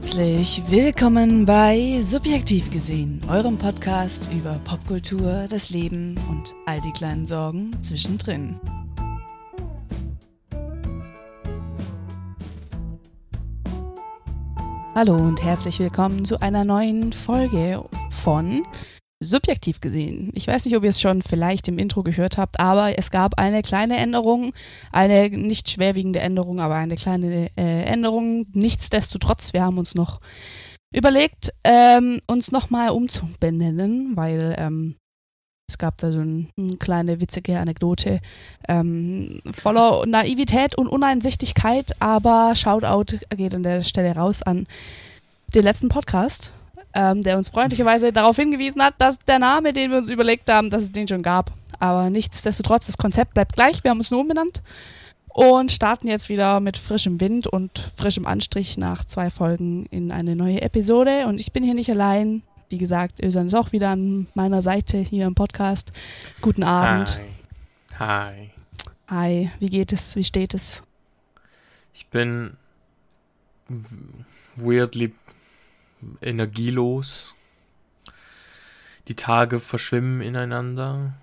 Herzlich willkommen bei Subjektiv gesehen, eurem Podcast über Popkultur, das Leben und all die kleinen Sorgen zwischendrin. Hallo und herzlich willkommen zu einer neuen Folge von subjektiv gesehen. Ich weiß nicht, ob ihr es schon vielleicht im Intro gehört habt, aber es gab eine kleine Änderung, eine nicht schwerwiegende Änderung, aber eine kleine äh, Änderung. Nichtsdestotrotz, wir haben uns noch überlegt, ähm, uns nochmal umzubenennen, weil ähm, es gab da so ein, eine kleine witzige Anekdote ähm, voller Naivität und Uneinsichtigkeit, aber Shoutout geht an der Stelle raus an den letzten Podcast ähm, der uns freundlicherweise darauf hingewiesen hat, dass der Name, den wir uns überlegt haben, dass es den schon gab. Aber nichtsdestotrotz, das Konzept bleibt gleich. Wir haben es nur umbenannt und starten jetzt wieder mit frischem Wind und frischem Anstrich nach zwei Folgen in eine neue Episode. Und ich bin hier nicht allein. Wie gesagt, Ösan ist auch wieder an meiner Seite hier im Podcast. Guten Abend. Hi. Hi. Hi, wie geht es? Wie steht es? Ich bin weirdly energielos. Die Tage verschwimmen ineinander.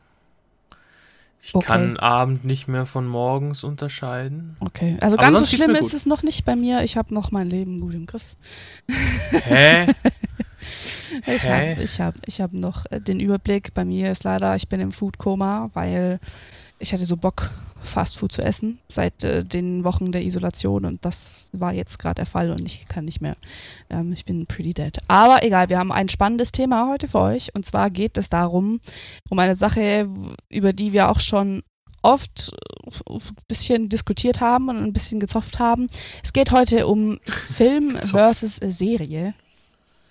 Ich okay. kann Abend nicht mehr von morgens unterscheiden. Okay, also ganz so schlimm ist es noch nicht bei mir. Ich habe noch mein Leben gut im Griff. Hä? ich habe ich hab, ich hab noch den Überblick. Bei mir ist leider, ich bin im Foodkoma, weil ich hatte so Bock, Fastfood zu essen seit äh, den Wochen der Isolation und das war jetzt gerade der Fall und ich kann nicht mehr. Ähm, ich bin pretty dead. Aber egal, wir haben ein spannendes Thema heute für euch und zwar geht es darum, um eine Sache, über die wir auch schon oft ein bisschen diskutiert haben und ein bisschen gezopft haben. Es geht heute um Film versus Serie.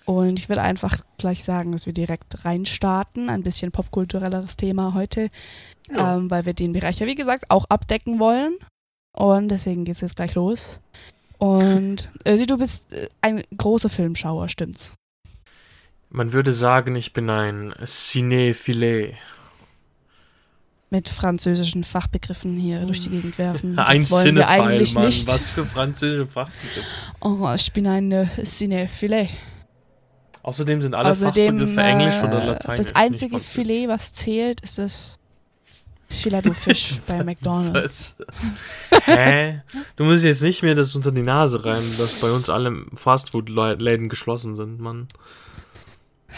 Und ich würde einfach gleich sagen, dass wir direkt reinstarten. Ein bisschen popkulturelleres Thema heute, ja. ähm, weil wir den Bereich ja, wie gesagt, auch abdecken wollen. Und deswegen geht es jetzt gleich los. Und Ösi, du bist äh, ein großer Filmschauer, stimmt's? Man würde sagen, ich bin ein Cinéphile. Mit französischen Fachbegriffen hier durch die Gegend werfen. Das ein wollen wir eigentlich Mann. nicht. Was für französische Fachbegriffe? Oh, ich bin ein äh, Cinéphile. Außerdem sind alle Außerdem, Fachbegriffe äh, Englisch oder Lateinisch. Das einzige Filet, was zählt, ist das Filet du Fisch bei McDonalds. Hä? Du musst jetzt nicht mehr das unter die Nase rein, dass bei uns alle Fastfood-Läden geschlossen sind, Mann.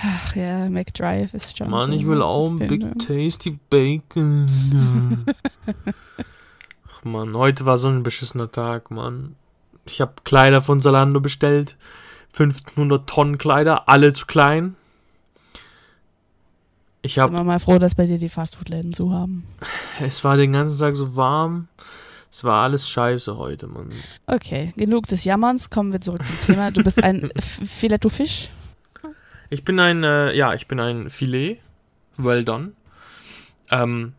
Ach ja, McDrive ist schon. Mann, so ich will auch ein Big Tasty Bacon. Ach Mann, heute war so ein beschissener Tag, Mann. Ich habe Kleider von Salando bestellt. 1500 Tonnen Kleider, alle zu klein. Ich hab, Sind wir mal froh, dass bei dir die Fastfood-Läden zu haben. Es war den ganzen Tag so warm. Es war alles scheiße heute, Mann. Okay, genug des Jammerns. Kommen wir zurück zum Thema. Du bist ein Filetto Fisch? Ich bin ein, äh, ja, ich bin ein Filet. Well done. Ähm,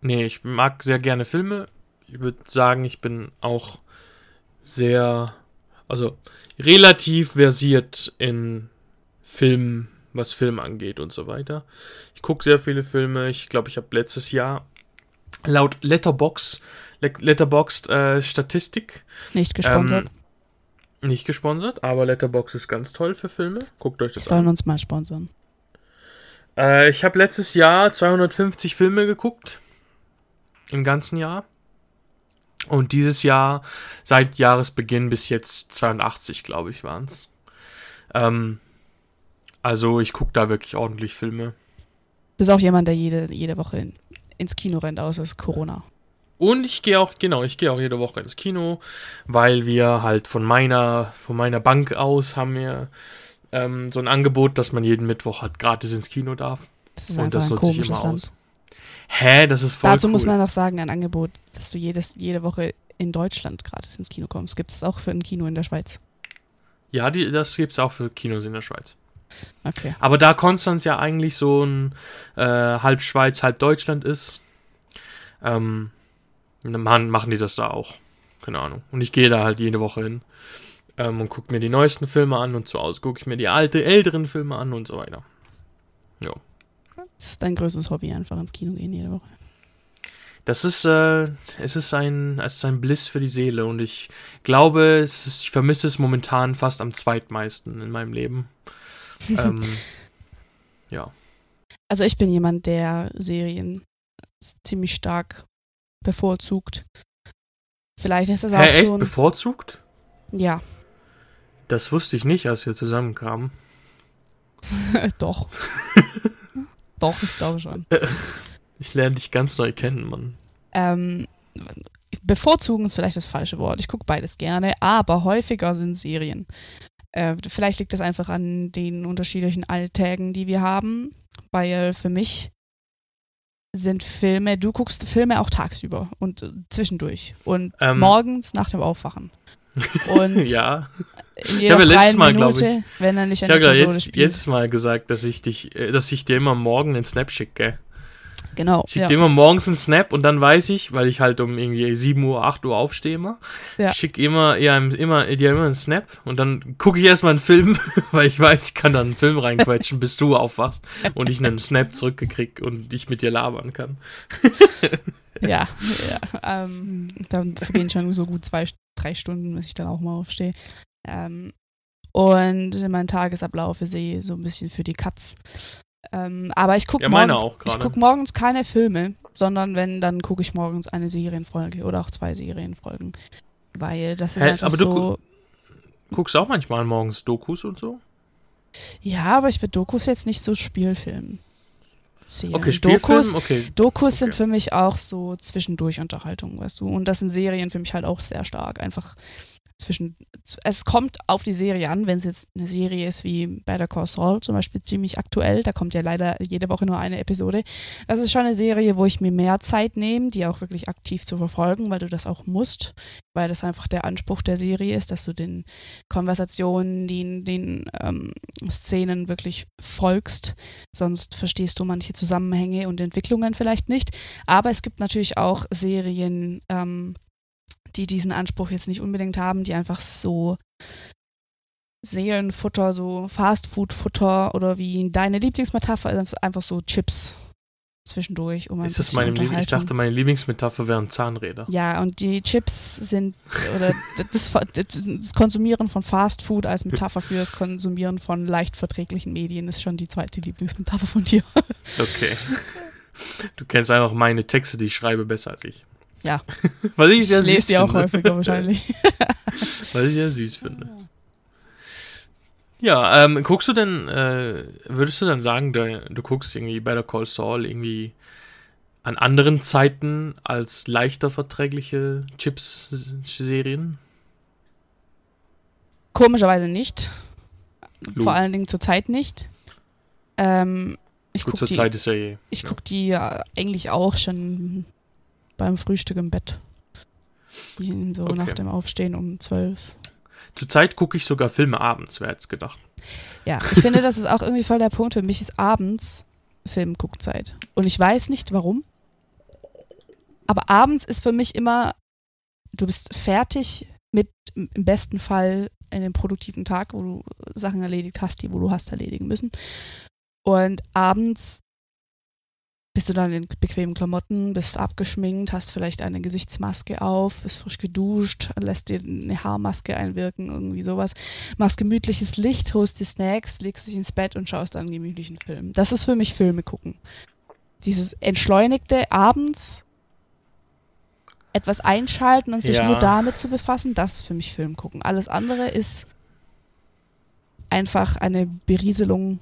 nee, ich mag sehr gerne Filme. Ich würde sagen, ich bin auch sehr also relativ versiert in Filmen, was Film angeht und so weiter. Ich gucke sehr viele Filme. Ich glaube, ich habe letztes Jahr laut Letterbox, Letterboxd äh, Statistik. Nicht gesponsert. Ähm, nicht gesponsert, aber Letterbox ist ganz toll für Filme. Guckt euch das sollen an. Sollen uns mal sponsern. Äh, ich habe letztes Jahr 250 Filme geguckt. Im ganzen Jahr. Und dieses Jahr, seit Jahresbeginn bis jetzt 82, glaube ich, waren es. Ähm, also ich gucke da wirklich ordentlich Filme. Du bist auch jemand, der jede, jede Woche in, ins Kino rennt, außer es Corona. Und ich gehe auch, genau, ich gehe auch jede Woche ins Kino, weil wir halt von meiner, von meiner Bank aus haben wir ähm, so ein Angebot, dass man jeden Mittwoch halt gratis ins Kino darf. Das Und das nutze ich immer Land. aus. Hä, das ist voll Dazu cool. muss man noch sagen, ein Angebot, dass du jedes, jede Woche in Deutschland gratis ins Kino kommst. Gibt es auch für ein Kino in der Schweiz? Ja, die, das gibt es auch für Kinos in der Schweiz. Okay. Aber da Konstanz ja eigentlich so ein äh, halb Schweiz, halb Deutschland ist, ähm, dann machen die das da auch. Keine Ahnung. Und ich gehe da halt jede Woche hin ähm, und gucke mir die neuesten Filme an und zu Hause gucke ich mir die alte, älteren Filme an und so weiter. Ja. Das ist dein größtes Hobby, einfach ins Kino gehen jede Woche. Das ist, äh, es ist ein, es ist ein Bliss für die Seele und ich glaube, es ist, ich vermisse es momentan fast am zweitmeisten in meinem Leben. ähm, ja. Also ich bin jemand, der Serien ziemlich stark bevorzugt. Vielleicht ist das auch Hä, echt schon. bevorzugt? Ja, Das wusste ich nicht, als wir zusammenkamen. doch. doch, ich glaube schon. Ich lerne dich ganz neu kennen, Mann. Ähm, bevorzugen ist vielleicht das falsche Wort. Ich gucke beides gerne, aber häufiger sind Serien. Äh, vielleicht liegt das einfach an den unterschiedlichen Alltägen, die wir haben, weil für mich sind Filme, du guckst Filme auch tagsüber und äh, zwischendurch und Ähm. morgens nach dem Aufwachen. Und Ja. In jeder habe letztes freien Mal, Minute, wenn er nicht Ich an habe der Konsole jetzt, spielt. jetzt mal gesagt, dass ich dich, äh, dass ich dir immer morgen einen Snap schicke. Genau. Ich schicke Ja. dir immer morgens einen Snap und dann weiß ich, weil ich halt um irgendwie 7 Uhr, 8 Uhr aufstehe immer, Ja. ich schicke immer, ja, immer, dir immer einen Snap und dann gucke ich erstmal einen Film, weil ich weiß, ich kann dann einen Film reinquetschen, bis du aufwachst und ich einen Snap zurückgekriegt und ich mit dir labern kann. Ja, ja ähm, dann vergehen schon so gut zwei, drei Stunden, bis ich dann auch mal aufstehe. Ähm, und mein Tagesablauf ist eh so ein bisschen für die Katz. Ähm, aber ich gucke Ja, morgens, ich guck morgens keine Filme, sondern wenn, dann gucke ich morgens eine Serienfolge oder auch zwei Serienfolgen. Weil das ist Hä, einfach aber du so. Guckst auch manchmal morgens Dokus und so? Ja, aber ich würde Dokus jetzt nicht so Spielfilm zählen. Okay, Dokus, Spielfilm, okay. Dokus sind Okay. für mich auch so zwischendurch Unterhaltung, weißt du. Und das sind Serien für mich halt auch sehr stark. Einfach zwischen. Es kommt auf die Serie an, wenn es jetzt eine Serie ist wie Better Call Saul, zum Beispiel ziemlich aktuell. Da kommt ja leider jede Woche nur eine Episode. Das ist schon eine Serie, wo ich mir mehr Zeit nehme, die auch wirklich aktiv zu verfolgen, weil du das auch musst, weil das einfach der Anspruch der Serie ist, dass du den Konversationen, den, den ähm, Szenen wirklich folgst. Sonst verstehst du manche Zusammenhänge und Entwicklungen vielleicht nicht. Aber es gibt natürlich auch Serien, ähm, die diesen Anspruch jetzt nicht unbedingt haben, die einfach so Seelenfutter, so Fastfood-Futter oder wie deine Lieblingsmetapher ist einfach so Chips zwischendurch. Um ein Ist das bisschen meine Liebling? Ich dachte, meine Lieblingsmetapher wären Zahnräder. Ja, und die Chips sind, oder das, das Konsumieren von Fast Food als Metapher für das Konsumieren von leicht verträglichen Medien ist schon die zweite Lieblingsmetapher von dir. Okay. Du kennst einfach meine Texte, die ich schreibe, besser als ich. Ja. Was ich Ich sehr lese süß die auch finde. häufiger wahrscheinlich. Was ich sehr süß finde. Ja, ähm, guckst du denn, äh, würdest du dann sagen, du, du guckst irgendwie Better Call Saul irgendwie an anderen Zeiten als leichter verträgliche Chips-Serien? Komischerweise nicht. Lu. Vor allen Dingen zur Zeit nicht. Ähm, ich Gut, gucke zur die, Zeit ist ja eh. ich ja. guck die ja eigentlich auch schon beim Frühstück im Bett. So Okay. nach dem Aufstehen um zwölf. Zur Zeit gucke ich sogar Filme abends, wer hätte es gedacht. Ja, ich finde, das ist auch irgendwie voll der Punkt. Für mich ist abends Filmguckzeit. Und ich weiß nicht warum. Aber abends ist für mich immer, du bist fertig mit im besten Fall in dem produktiven Tag, wo du Sachen erledigt hast, die wo du hast erledigen müssen. Und abends bist du dann in bequemen Klamotten, bist abgeschminkt, hast vielleicht eine Gesichtsmaske auf, bist frisch geduscht, lässt dir eine Haarmaske einwirken, irgendwie sowas machst gemütliches Licht, holst dir Snacks, legst dich ins Bett und schaust dann einen gemütlichen Film. Das ist für mich Filme gucken. Dieses entschleunigte abends etwas einschalten und sich Ja. nur damit zu befassen, das ist für mich Film gucken. Alles andere ist einfach eine Berieselung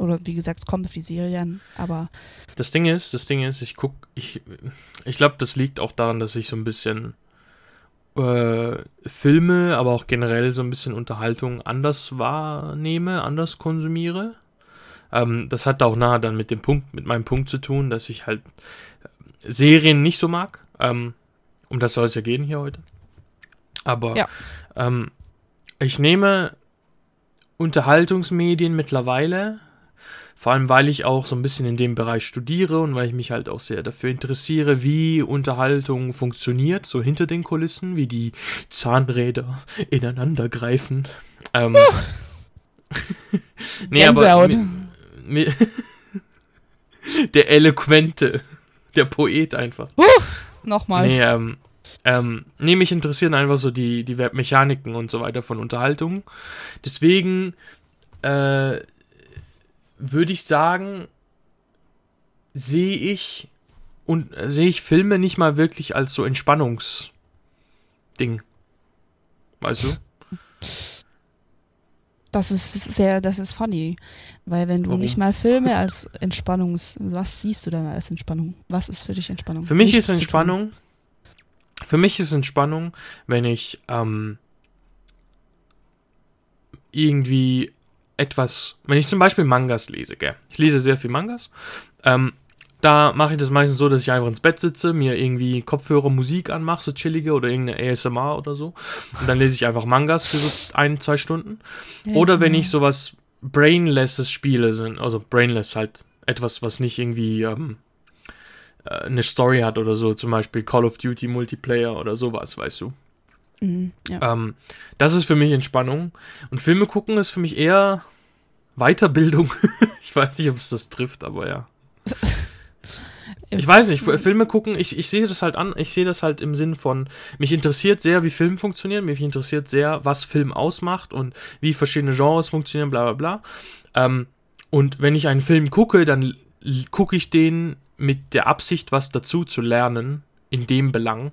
oder wie gesagt, es kommt auf die Serie an, aber Das Ding ist, das Ding ist, ich guck, ich, ich glaube, das liegt auch daran, dass ich so ein bisschen äh, Filme, aber auch generell so ein bisschen Unterhaltung anders wahrnehme, anders konsumiere. Ähm, das hat auch nahe dann mit dem Punkt, mit meinem Punkt zu tun, dass ich halt Serien nicht so mag. Ähm, um das soll es ja gehen hier heute. Aber Ja. ähm, ich nehme Unterhaltungsmedien mittlerweile vor allem, weil ich auch so ein bisschen in dem Bereich studiere und weil ich mich halt auch sehr dafür interessiere, wie Unterhaltung funktioniert, so hinter den Kulissen, wie die Zahnräder ineinander greifen. Ähm, nee, aber mi- mi- der eloquente der Poet einfach. Uh, nochmal. Nee, ähm, ähm, nee, mich interessieren einfach so die, die Mechaniken und so weiter von Unterhaltung. Deswegen äh, würde ich sagen, sehe ich und äh, sehe ich Filme nicht mal wirklich als so Entspannungsding. Weißt du? Das ist sehr, das ist funny. Weil wenn du Warum? nicht mal Filme als Entspannungs. Was siehst du dann als Entspannung? Was ist für dich Entspannung? Für mich Nichts ist. Entspannung. Für mich ist Entspannung, wenn ich ähm, irgendwie etwas, wenn ich zum Beispiel Mangas lese, gell? Ich lese sehr viel Mangas. Ähm, da mache ich das meistens so, dass ich einfach ins Bett sitze, mir irgendwie Kopfhörer, Musik anmache, so chillige oder irgendeine ASMR oder so. Und dann lese ich einfach Mangas für so ein, zwei Stunden. Oder wenn ich sowas Brainlesses spiele, sind, also Brainless halt etwas, was nicht irgendwie ähm, äh, eine Story hat oder so, zum Beispiel Call of Duty Multiplayer oder sowas, weißt du. Mhm, ja. Ähm, das ist für mich Entspannung. Und Filme gucken ist für mich eher Weiterbildung. ich weiß nicht, ob es das trifft, aber ja. Ich weiß nicht, Filme gucken, ich, ich sehe das halt an, ich sehe das halt im Sinn von, mich interessiert sehr, wie Film funktioniert, mich interessiert sehr, was Film ausmacht und wie verschiedene Genres funktionieren, bla bla bla. Ähm, und wenn ich einen Film gucke, dann gucke ich den mit der Absicht, was dazu zu lernen, in dem Belang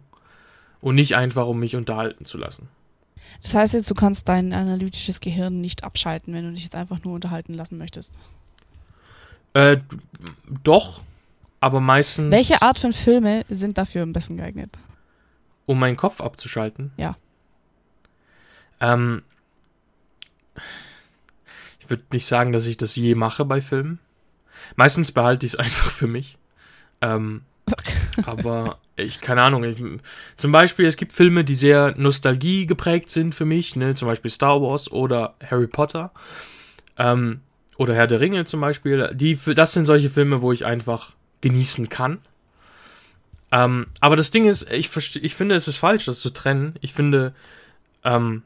und nicht einfach, um mich unterhalten zu lassen. Das heißt jetzt, du kannst dein analytisches Gehirn nicht abschalten, wenn du dich jetzt einfach nur unterhalten lassen möchtest. Äh, doch, aber meistens, Welche Art von Filme sind dafür am besten geeignet? um meinen Kopf abzuschalten. Ja. Ähm, ich würde nicht sagen, dass ich das je mache bei Filmen. Meistens behalte ich es einfach für mich. Ähm, aber ich, keine Ahnung. Ich, zum Beispiel, es gibt Filme, die sehr Nostalgie geprägt sind für mich, ne? Zum Beispiel Star Wars oder Harry Potter. Ähm, oder Herr der Ringe zum Beispiel. Die, das sind solche Filme, wo ich einfach genießen kann. Ähm, aber das Ding ist, ich, ich finde, es ist falsch, das zu trennen. Ich finde, ähm,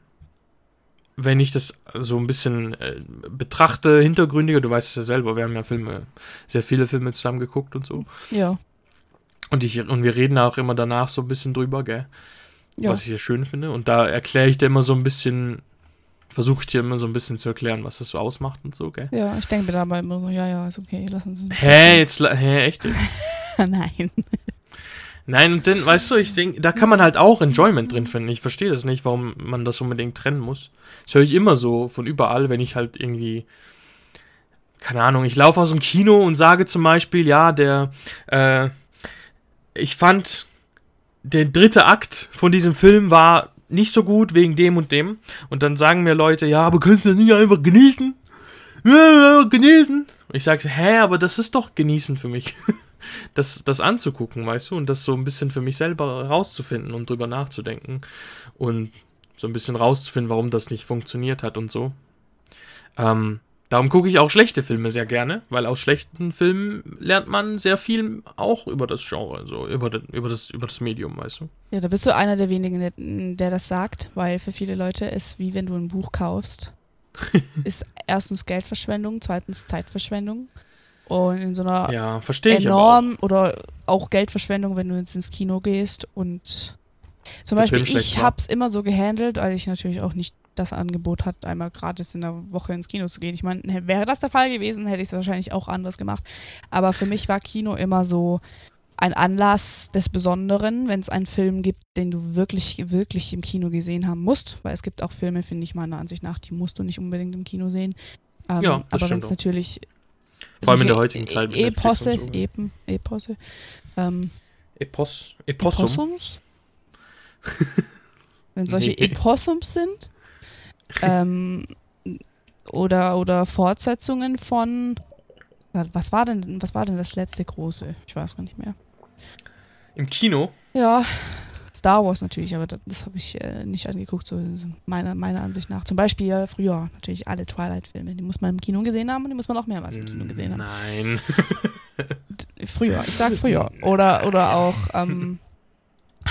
wenn ich das so ein bisschen äh, betrachte, hintergründiger, du weißt es ja selber, wir haben ja Filme, sehr viele Filme zusammen geguckt und so. Ja. Und, ich, und wir reden auch immer danach so ein bisschen drüber, gell? ja. Was ich sehr schön finde. Und da erkläre ich dir immer so ein bisschen, versuche ich dir immer so ein bisschen zu erklären, was das so ausmacht und so, gell? Ja, ich denke mir dabei immer so, ja, ja, ist okay, lass uns. Hä, jetzt, la- hä, echt? jetzt? Nein. Nein, und dann, weißt du, ich denke, da kann man halt auch Enjoyment drin finden. Ich verstehe das nicht, warum man das unbedingt trennen muss. Das höre ich immer so von überall, wenn ich halt irgendwie, keine Ahnung, ich laufe aus dem Kino und sage zum Beispiel, ja, der, äh, ich fand, der dritte Akt von diesem Film war nicht so gut wegen dem und dem. Und dann sagen mir Leute, ja, aber könntest du das nicht einfach genießen? Ja, genießen. Und ich sage, hä, aber das ist doch genießen für mich das, das anzugucken, weißt du, und das so ein bisschen für mich selber rauszufinden und drüber nachzudenken und so ein bisschen rauszufinden, warum das nicht funktioniert hat und so. Ähm, darum gucke ich auch schlechte Filme sehr gerne, weil aus schlechten Filmen lernt man sehr viel auch über das Genre, so über, den, über, das, über das Medium, weißt du. Ja, da bist du einer der wenigen, der, der das sagt, weil für viele Leute ist wie wenn du ein Buch kaufst. ist erstens Geldverschwendung, zweitens Zeitverschwendung. Und in so einer Ja, aber auch. enorm oder auch Geldverschwendung, wenn du jetzt ins Kino gehst und zum Beispiel ich war. hab's immer so gehandelt, weil ich natürlich auch nicht das Angebot hatte, einmal gratis in der Woche ins Kino zu gehen. Ich meine, wäre das der Fall gewesen, hätte ich es wahrscheinlich auch anders gemacht. Aber für mich war Kino immer so ein Anlass des Besonderen, wenn es einen Film gibt, den du wirklich, wirklich im Kino gesehen haben musst. Weil es gibt auch Filme, finde ich meiner Ansicht nach, die musst du nicht unbedingt im Kino sehen. Ähm, Ja, aber wenn es natürlich Vor allem in der heutigen Zeit mit E- Eposse, so, ja. Epen, Eposse, ähm, Epos, Epossum. Epossums? Wenn solche Nee. Epossums sind? ähm, oder, oder Fortsetzungen von was war denn was war denn das letzte große? Ich weiß gar nicht mehr. Im Kino? Ja, Star Wars natürlich, aber das, das habe ich äh, nicht angeguckt, so so meiner, meiner Ansicht nach. Zum Beispiel äh, früher natürlich alle Twilight-Filme, die muss man im Kino gesehen haben und die muss man auch mehrmals im Kino gesehen haben. Nein. Früher, ich sag früher. Oder, oder auch ähm,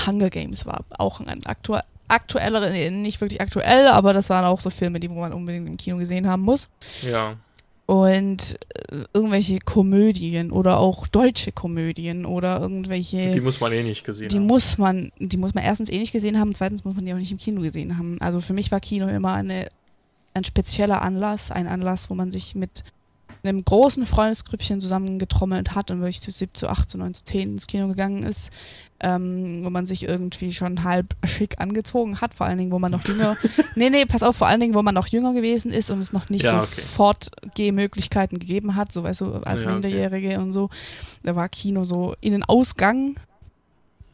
Hunger Games war auch ein aktu aktuellere, nee, nicht wirklich aktuell, aber das waren auch so Filme, die wo man unbedingt im Kino gesehen haben muss. ja. und äh, irgendwelche Komödien oder auch deutsche Komödien oder irgendwelche. Die muss man eh nicht gesehen die haben. muss man, die muss man erstens eh nicht gesehen haben, zweitens muss man die auch nicht im Kino gesehen haben. Also für mich war Kino immer eine, ein spezieller Anlass, ein Anlass, wo man sich mit einem großen Freundesgrüppchen zusammengetrommelt hat und wirklich zu 7, zu 8, zu 9, zu 10 ins Kino gegangen ist, ähm, wo man sich irgendwie schon halb schick angezogen hat, vor allen Dingen, wo man noch jünger, nee, nee, pass auf, vor allen Dingen, wo man noch jünger gewesen ist und es noch nicht Ja, so okay. Fortgehmöglichkeiten gegeben hat, so weißt du, als Ja, okay. Minderjährige und so. Da war Kino so in den Ausgang.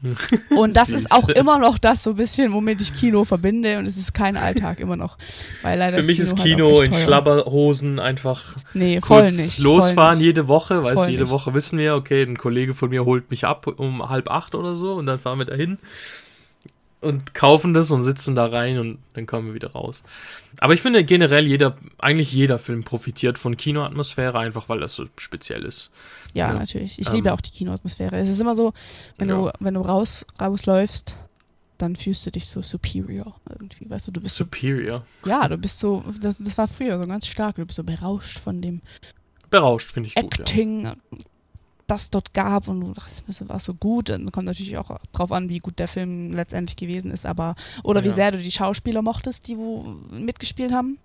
Und das ist auch immer noch das so ein bisschen, womit ich Kino verbinde und es ist kein Alltag immer noch. Weil leider Für mich ist halt Kino in. Schlabberhosen einfach Nee, voll nicht. losfahren voll nicht. jede Woche, weißt Voll du, jede nicht. Woche wissen wir, okay, ein Kollege von mir holt mich ab um halb acht oder so und dann fahren wir dahin und kaufen das und sitzen da rein und dann kommen wir wieder raus. Aber ich finde generell jeder, eigentlich jeder Film profitiert von Kinoatmosphäre, einfach weil das so speziell ist. Ja, Ja. natürlich. Ich Ähm. liebe auch die Kinoatmosphäre. Es ist immer so, wenn Ja. du, wenn du raus, rausläufst, dann fühlst du dich so superior irgendwie. Weißt du, du bist so, Superior. ja, du bist so, das, das war früher so ganz stark, du bist so berauscht von dem Berauscht, finde ich gut. Ja. Das dort gab und du dachtest, das war so gut. Dann kommt natürlich auch drauf an, wie gut der Film letztendlich gewesen ist, aber oder wie Ja. sehr du die Schauspieler mochtest, die wo mitgespielt haben.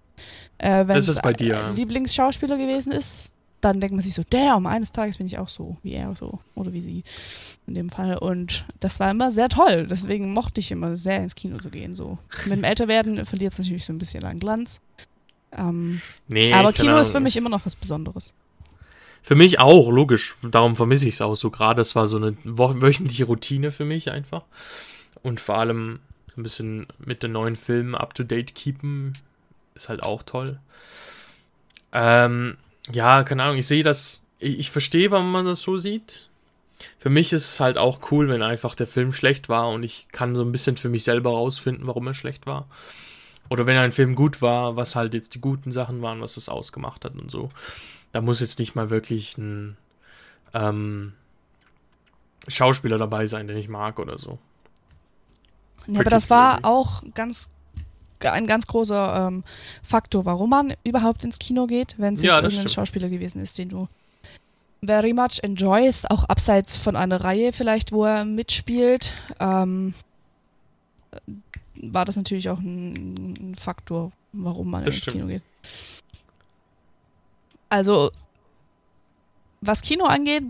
Äh, wenn Das es bei dir. Lieblingsschauspieler gewesen ist, dann denkt man sich so, damn, eines Tages bin ich auch so, wie er so oder wie sie in dem Fall. Und das war immer sehr toll. Deswegen mochte ich immer sehr ins Kino zu gehen. So mit dem Älterwerden verliert es natürlich so ein bisschen an Glanz. Ähm, Nee, aber Kino ist für mich immer noch was Besonderes. Für mich auch, logisch. Darum vermisse ich es auch so gerade. Es war so eine wöchentliche Routine für mich einfach. Und vor allem so ein bisschen mit den neuen Filmen up to date keepen ist halt auch toll. Ähm, ja, keine Ahnung, ich sehe das, ich, ich verstehe, warum man das so sieht. Für mich ist es halt auch cool, wenn einfach der Film schlecht war und ich kann so ein bisschen für mich selber rausfinden, warum er schlecht war. Oder wenn ein Film gut war, was halt jetzt die guten Sachen waren, was es ausgemacht hat und so. Da muss jetzt nicht mal wirklich ein ähm, Schauspieler dabei sein, den ich mag oder so. Ja, aber das war auch ganz ein ganz großer ähm, Faktor, warum man überhaupt ins Kino geht, wenn es Ja, jetzt irgendein stimmt. Schauspieler gewesen ist, den du very much enjoyst, auch abseits von einer Reihe vielleicht, wo er mitspielt, ähm, war das natürlich auch ein, ein Faktor, warum man Das ins stimmt. Kino geht. Also, was Kino angeht,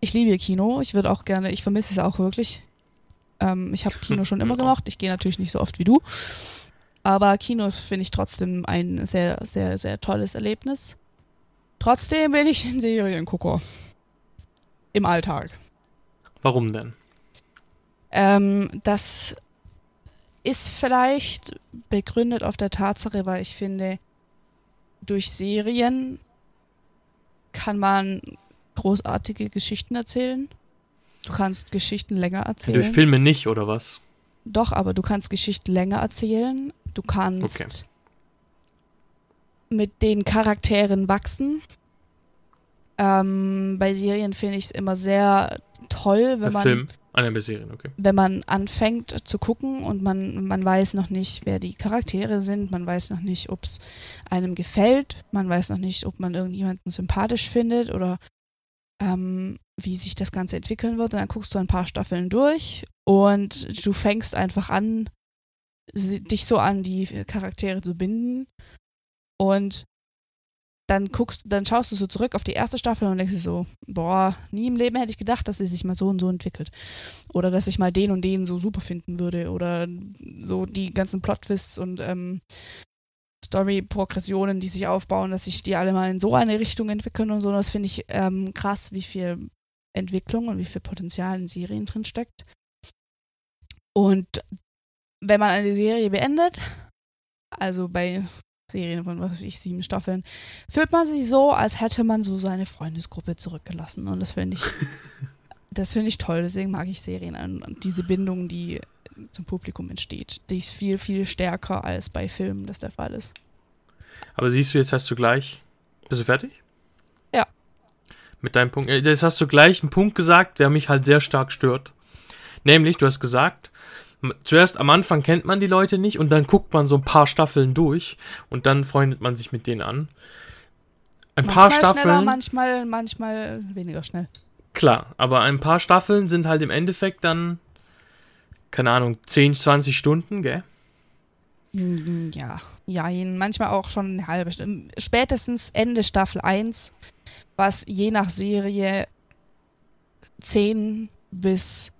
ich liebe Kino. Ich würde auch gerne, ich vermisse es auch wirklich. Ähm, ich habe Kino schon immer gemacht. Ich gehe natürlich nicht so oft wie du. Aber Kinos finde ich trotzdem ein sehr, sehr, sehr tolles Erlebnis. Trotzdem bin ich ein Seriengucker. Im Alltag. Warum denn? Ähm, das ist vielleicht begründet auf der Tatsache, weil ich finde, durch Serien kann man großartige Geschichten erzählen. Du kannst Geschichten länger erzählen. Durch Filme nicht, oder was? Doch, aber du kannst Geschichten länger erzählen. Du kannst Okay. mit den Charakteren wachsen. Ähm, bei Serien finde ich es immer sehr toll, wenn man Film? Ah, ne, bei Serien, okay. wenn man anfängt zu gucken und man, man weiß noch nicht, wer die Charaktere sind, man weiß noch nicht, ob es einem gefällt, man weiß noch nicht, ob man irgendjemanden sympathisch findet oder ähm, wie sich das Ganze entwickeln wird. Und dann guckst du ein paar Staffeln durch und du fängst einfach an, dich so an die Charaktere zu binden und dann guckst, dann schaust du so zurück auf die erste Staffel und denkst dir so, boah, nie im Leben hätte ich gedacht, dass sie sich mal so und so entwickelt. Oder dass ich mal den und den so super finden würde. Oder so die ganzen Plot-Twists und ähm, Story-Progressionen, die sich aufbauen, dass sich die alle mal in so eine Richtung entwickeln und so. Das finde ich ähm, krass, wie viel Entwicklung und wie viel Potenzial in Serien drin steckt. Und wenn man eine Serie beendet, also bei Serien von was weiß ich, sieben Staffeln, fühlt man sich so, als hätte man so seine Freundesgruppe zurückgelassen. Und das finde ich, das finde ich toll. Deswegen mag ich Serien und diese Bindung, die zum Publikum entsteht, die ist viel, viel stärker als bei Filmen das der Fall ist. Aber siehst du, jetzt hast du gleich. Bist du fertig? Ja. Mit deinem Punkt. äh, Jetzt hast du gleich einen Punkt gesagt, der mich halt sehr stark stört. Nämlich, du hast gesagt, zuerst am Anfang kennt man die Leute nicht und dann guckt man so ein paar Staffeln durch und dann freundet man sich mit denen an. ein manchmal paar Staffeln. manchmal, manchmal weniger schnell. Klar, aber ein paar Staffeln sind halt im Endeffekt dann, keine Ahnung, 10, 20 Stunden, gell? Mm, Ja, ja, manchmal auch schon eine halbe Stunde. Spätestens Ende Staffel 1, was je nach Serie 10 bis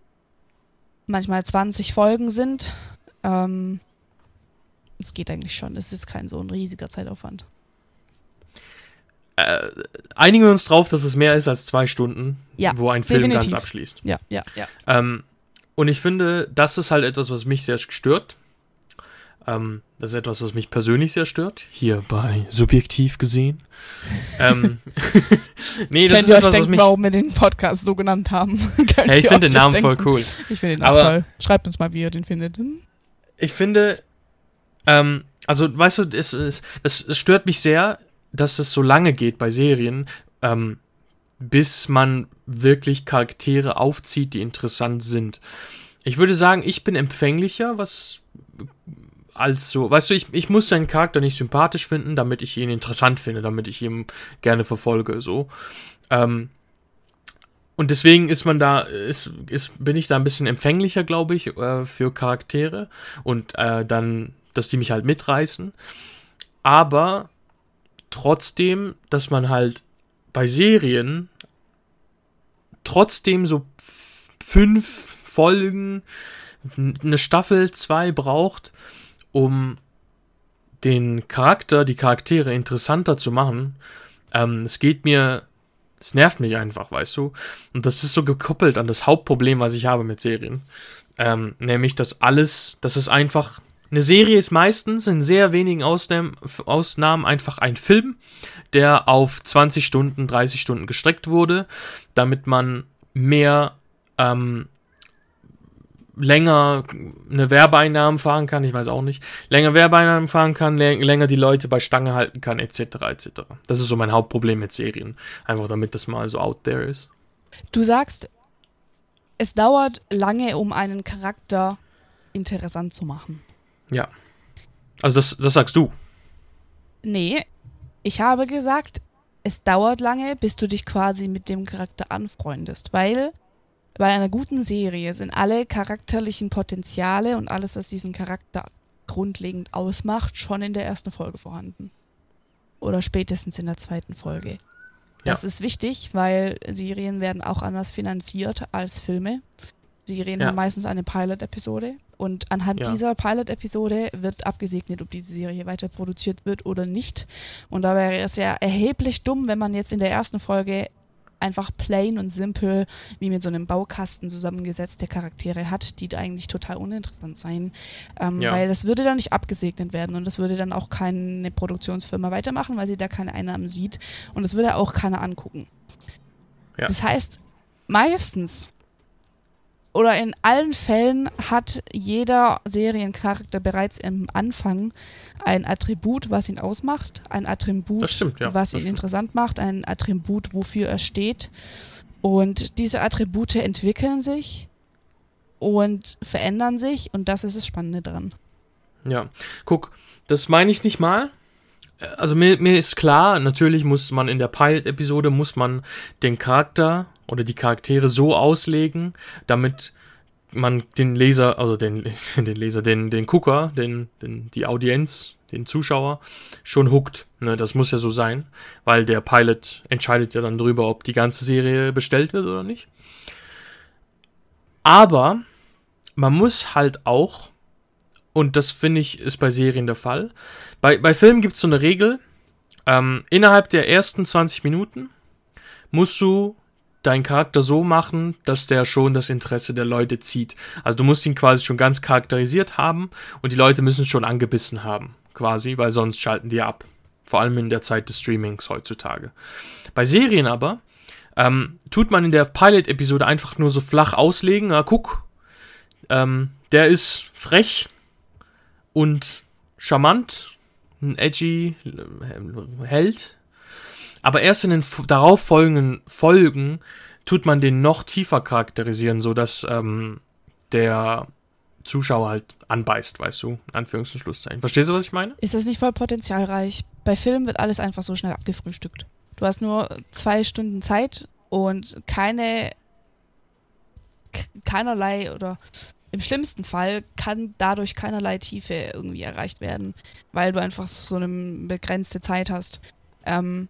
manchmal 20 Folgen sind. Ähm, es geht eigentlich schon. Es ist kein so ein riesiger Zeitaufwand. Äh, einigen wir uns drauf, dass es mehr ist als zwei Stunden, Ja, wo ein Film definitiv. ganz abschließt. Ja, ja, ja. Ähm, und ich finde, das ist halt etwas, was mich sehr stört. Ähm, das ist etwas, was mich persönlich sehr stört. Hier bei Subjektiv gesehen. ähm, nee, das Könnt ist ihr euch etwas, was denken, mich. warum wir den Podcast so genannt haben? Hey, ich finde den Namen denken? voll cool. Ich finde den Namen Aber- toll. Schreibt uns mal, wie ihr den findet. Hm? Ich finde, ähm, also weißt du, es, es, es, es stört mich sehr, dass es so lange geht bei Serien, ähm, bis man wirklich Charaktere aufzieht, die interessant sind. Ich würde sagen, ich bin empfänglicher, was als so, weißt du, ich, ich muss seinen Charakter nicht sympathisch finden, damit ich ihn interessant finde, damit ich ihn gerne verfolge, so. Ähm, und deswegen ist man da, ist, ist, bin ich da ein bisschen empfänglicher, glaube ich, äh, für Charaktere und äh, dann, dass die mich halt mitreißen. Aber trotzdem, dass man halt bei Serien trotzdem so fünf Folgen, eine Staffel, zwei braucht, um den Charakter, die Charaktere interessanter zu machen. Ähm, es geht mir, es nervt mich einfach, weißt du. Und das ist so gekoppelt an das Hauptproblem, was ich habe mit Serien. Ähm, nämlich, dass alles, dass es einfach, eine Serie ist meistens in sehr wenigen Ausnahmen, einfach ein Film, der auf 20 Stunden, 30 Stunden gestreckt wurde, damit man mehr, ähm, länger eine Werbeeinnahmen fahren kann, ich weiß auch nicht, länger Werbeeinnahmen fahren kann, lä- länger die Leute bei Stange halten kann, etc., etc. Das ist so mein Hauptproblem mit Serien. Einfach damit das mal so out there ist. Du sagst, es dauert lange, um einen Charakter interessant zu machen. Also das, das sagst du. Nee, ich habe gesagt, es dauert lange, bis du dich quasi mit dem Charakter anfreundest, weil bei einer guten Serie sind alle charakterlichen Potenziale und alles, was diesen Charakter grundlegend ausmacht, schon in der ersten Folge vorhanden. Oder spätestens in der zweiten Folge. Das ist wichtig, weil Serien werden auch anders finanziert als Filme. Serien Ja. haben meistens eine Pilot-Episode und anhand Ja. dieser Pilot-Episode wird abgesegnet, ob diese Serie weiter produziert wird oder nicht. Und da wäre es ja erheblich dumm, wenn man jetzt in der ersten Folge einfach plain und simpel wie mit so einem Baukasten zusammengesetzte Charaktere hat, die da eigentlich total uninteressant sein. Ähm, Ja. Weil das würde dann nicht abgesegnet werden und das würde dann auch keine Produktionsfirma weitermachen, weil sie da keine Einnahmen sieht und das würde auch keiner angucken. Ja. Das heißt, meistens oder in allen Fällen hat jeder Seriencharakter bereits im Anfang ein Attribut, was ihn ausmacht, ein Attribut, stimmt, ja. was ihn stimmt. interessant macht, ein Attribut, wofür er steht. Und diese Attribute entwickeln sich und verändern sich und das ist das Spannende dran. Ja, guck, das meine ich nicht mal. Also mir, mir ist klar, natürlich muss man in der Pilot-Episode, muss man den Charakter oder die Charaktere so auslegen, damit man den Leser, also den, den Leser, den, den Gucker, den, den, die Audienz, den Zuschauer schon hookt. Ne, das muss ja so sein, weil der Pilot entscheidet ja dann darüber, ob die ganze Serie bestellt wird oder nicht. Aber man muss halt auch und das finde ich ist bei Serien der Fall. Bei, bei Filmen gibt es so eine Regel, ähm, innerhalb der ersten 20 Minuten musst du deinen Charakter so machen, dass der schon das Interesse der Leute zieht. Also du musst ihn quasi schon ganz charakterisiert haben und die Leute müssen schon angebissen haben, quasi, weil sonst schalten die ab. Vor allem in der Zeit des Streamings heutzutage. Bei Serien aber ähm, tut man in der Pilot-Episode einfach nur so flach auslegen, na guck, ähm, der ist frech, und charmant, ein edgy äh, Held. Aber erst in den darauffolgenden Folgen tut man den noch tiefer charakterisieren, sodass ähm, der Zuschauer halt anbeißt, weißt du, in Anführungs- und Schlusszeichen. Verstehst du, was ich meine? Ist das nicht voll potenzialreich? Bei Filmen wird alles einfach so schnell abgefrühstückt. Du hast nur zwei Stunden Zeit und keine keinerlei oder im schlimmsten Fall kann dadurch keinerlei Tiefe irgendwie erreicht werden, weil du einfach so eine begrenzte Zeit hast. Ähm,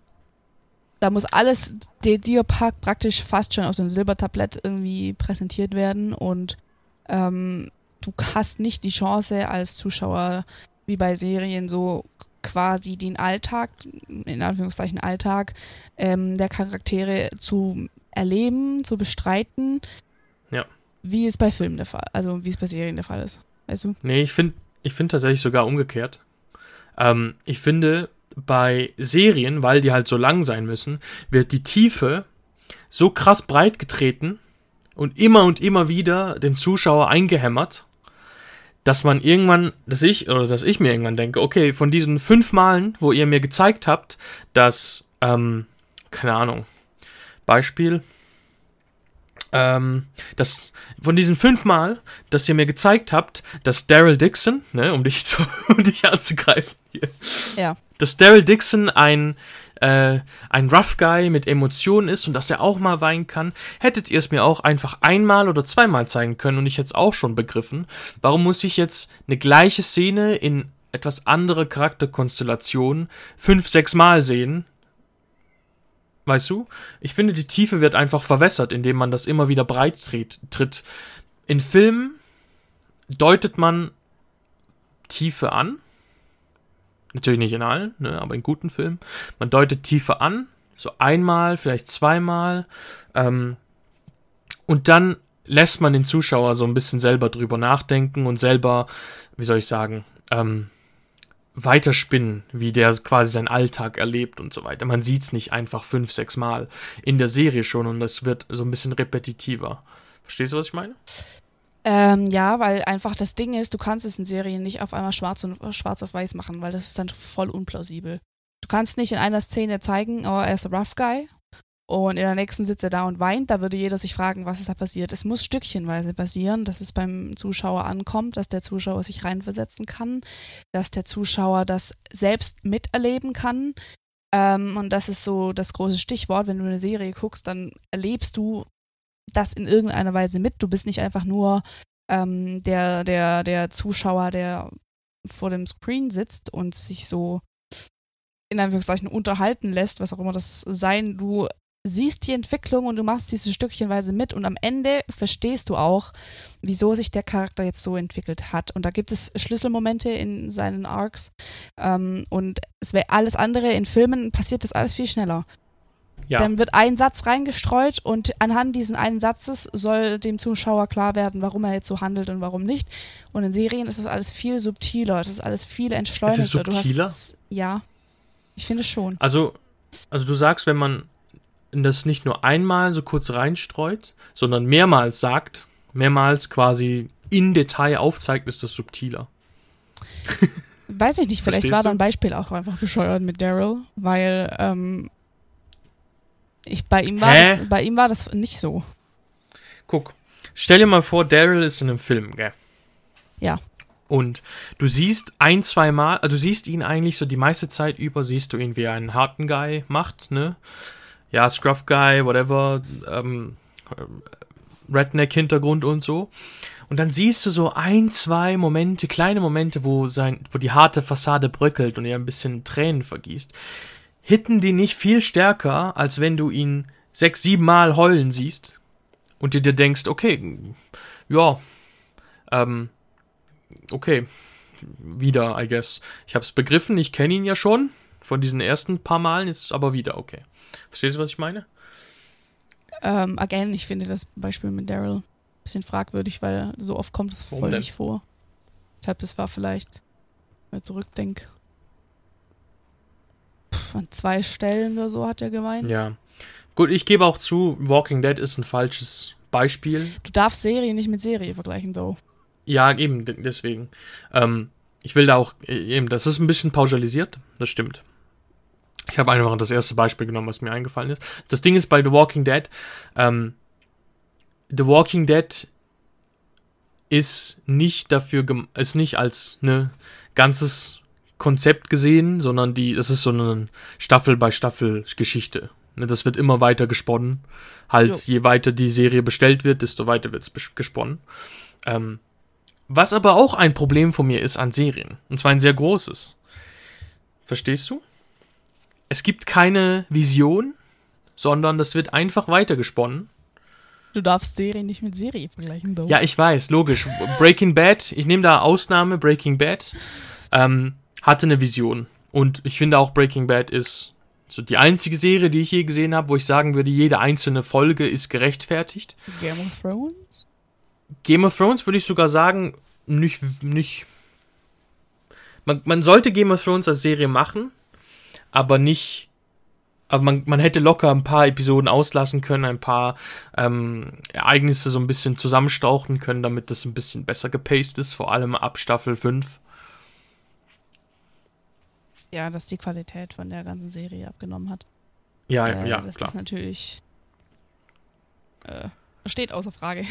da muss alles dir, dir praktisch fast schon auf dem Silbertablett irgendwie präsentiert werden und ähm, du hast nicht die Chance als Zuschauer wie bei Serien so quasi den Alltag, in Anführungszeichen Alltag, ähm, der Charaktere zu erleben, zu bestreiten. Ja. Wie es bei Filmen der Fall, also wie es bei Serien der Fall ist. Weißt du? Nee, ich finde ich find tatsächlich sogar umgekehrt. Ähm, ich finde, bei Serien, weil die halt so lang sein müssen, wird die Tiefe so krass breit getreten und immer und immer wieder dem Zuschauer eingehämmert, dass man irgendwann, dass ich oder dass ich mir irgendwann denke, okay, von diesen fünf Malen, wo ihr mir gezeigt habt, dass, ähm, keine Ahnung, Beispiel, ähm, dass von diesen fünf Mal, dass ihr mir gezeigt habt, dass Daryl Dixon, ne, um dich zu, um dich anzugreifen hier, ja. dass Daryl Dixon ein äh, ein Rough Guy mit Emotionen ist und dass er auch mal weinen kann, hättet ihr es mir auch einfach einmal oder zweimal zeigen können und ich hätte es auch schon begriffen. Warum muss ich jetzt eine gleiche Szene in etwas andere Charakterkonstellationen fünf, sechs Mal sehen? Weißt du? Ich finde, die Tiefe wird einfach verwässert, indem man das immer wieder breit tritt. In Filmen deutet man Tiefe an Natürlich nicht in allen, ne, aber in guten Filmen. Man deutet Tiefe an, so einmal, vielleicht zweimal. Ähm, und dann lässt man den Zuschauer so ein bisschen selber drüber nachdenken und selber, wie soll ich sagen, ähm, weiterspinnen, wie der quasi seinen Alltag erlebt und so weiter. Man sieht es nicht einfach fünf, sechs Mal in der Serie schon und es wird so ein bisschen repetitiver. Verstehst du, was ich meine? Ähm, ja, weil einfach das Ding ist, du kannst es in Serien nicht auf einmal schwarz, und, schwarz auf weiß machen, weil das ist dann voll unplausibel. Du kannst nicht in einer Szene zeigen, oh, er ist ein Rough Guy und in der nächsten sitzt er da und weint. Da würde jeder sich fragen, was ist da passiert. Es muss stückchenweise passieren, dass es beim Zuschauer ankommt, dass der Zuschauer sich reinversetzen kann, dass der Zuschauer das selbst miterleben kann. Ähm, und das ist so das große Stichwort. Wenn du eine Serie guckst, dann erlebst du das in irgendeiner Weise mit. Du bist nicht einfach nur ähm, der, der, der Zuschauer, der vor dem Screen sitzt und sich so in Anführungszeichen unterhalten lässt, was auch immer das sein. Du siehst die Entwicklung und du machst diese Stückchenweise mit und am Ende verstehst du auch, wieso sich der Charakter jetzt so entwickelt hat. Und da gibt es Schlüsselmomente in seinen Arcs ähm, und es wäre alles andere in Filmen passiert das alles viel schneller. Ja. Dann wird ein Satz reingestreut und anhand diesen einen Satzes soll dem Zuschauer klar werden, warum er jetzt so handelt und warum nicht. Und in Serien ist das alles viel subtiler, das ist alles viel entschleunigter. Ist es subtiler? Hast, ja, ich finde schon. Also, also du sagst, wenn man das nicht nur einmal so kurz reinstreut, sondern mehrmals sagt, mehrmals quasi in Detail aufzeigt, ist das subtiler. Weiß ich nicht, vielleicht Verstehst war da ein Beispiel auch einfach bescheuert mit Daryl, weil ähm, ich, bei, ihm war das, bei ihm war das nicht so. Guck, stell dir mal vor, Daryl ist in einem Film, gell? Ja. Und du siehst ein, zwei Mal, also du siehst ihn eigentlich so die meiste Zeit über, siehst du ihn, wie er einen harten Guy macht, ne? Ja, Scruff Guy, whatever, ähm, Redneck-Hintergrund und so. Und dann siehst du so ein, zwei Momente, kleine Momente, wo sein, wo die harte Fassade bröckelt und er ein bisschen Tränen vergießt hitten die nicht viel stärker, als wenn du ihn sechs, sieben Mal heulen siehst und dir dir denkst, okay, ja, ähm, okay, wieder, I guess. Ich hab's begriffen, ich kenne ihn ja schon von diesen ersten paar Malen, jetzt aber wieder, okay. Verstehst du, was ich meine? Ähm, again, ich finde das Beispiel mit Daryl ein bisschen fragwürdig, weil so oft kommt es voll nicht vor. Ich glaube, das war vielleicht, wenn ich zurückdenke, an zwei Stellen oder so hat er gemeint. Ja. Gut, ich gebe auch zu, Walking Dead ist ein falsches Beispiel. Du darfst Serie nicht mit Serie vergleichen, though. Ja, eben, deswegen. Ähm, ich will da auch, äh, eben, das ist ein bisschen pauschalisiert, das stimmt. Ich habe einfach das erste Beispiel genommen, was mir eingefallen ist. Das Ding ist bei The Walking Dead, ähm, The Walking Dead ist nicht dafür, ist nicht als ne ganzes Konzept gesehen, sondern die, das ist so eine Staffel bei Staffel Geschichte. Ne, das wird immer weiter gesponnen. Halt, Jo. je weiter die Serie bestellt wird, desto weiter wird es gesponnen. Ähm, was aber auch ein Problem von mir ist an Serien. Und zwar ein sehr großes. Verstehst du? Es gibt keine Vision, sondern das wird einfach weitergesponnen. Du darfst Serie nicht mit Serie vergleichen, though. Ja, ich weiß, logisch. Breaking Bad, ich nehme da Ausnahme, Breaking Bad, ähm, hatte eine Vision. Und ich finde auch Breaking Bad ist so die einzige Serie, die ich je gesehen habe, wo ich sagen würde, jede einzelne Folge ist gerechtfertigt. Game of Thrones? Game of Thrones würde ich sogar sagen, nicht, nicht. Man, man sollte Game of Thrones als Serie machen, aber nicht. Aber man, man hätte locker ein paar Episoden auslassen können, ein paar ähm, Ereignisse so ein bisschen zusammenstauchen können, damit das ein bisschen besser gepaced ist, vor allem ab Staffel 5. Ja, dass die Qualität von der ganzen Serie abgenommen hat. Ja, Äh, ja, das klar. ist natürlich. Äh, steht außer Frage.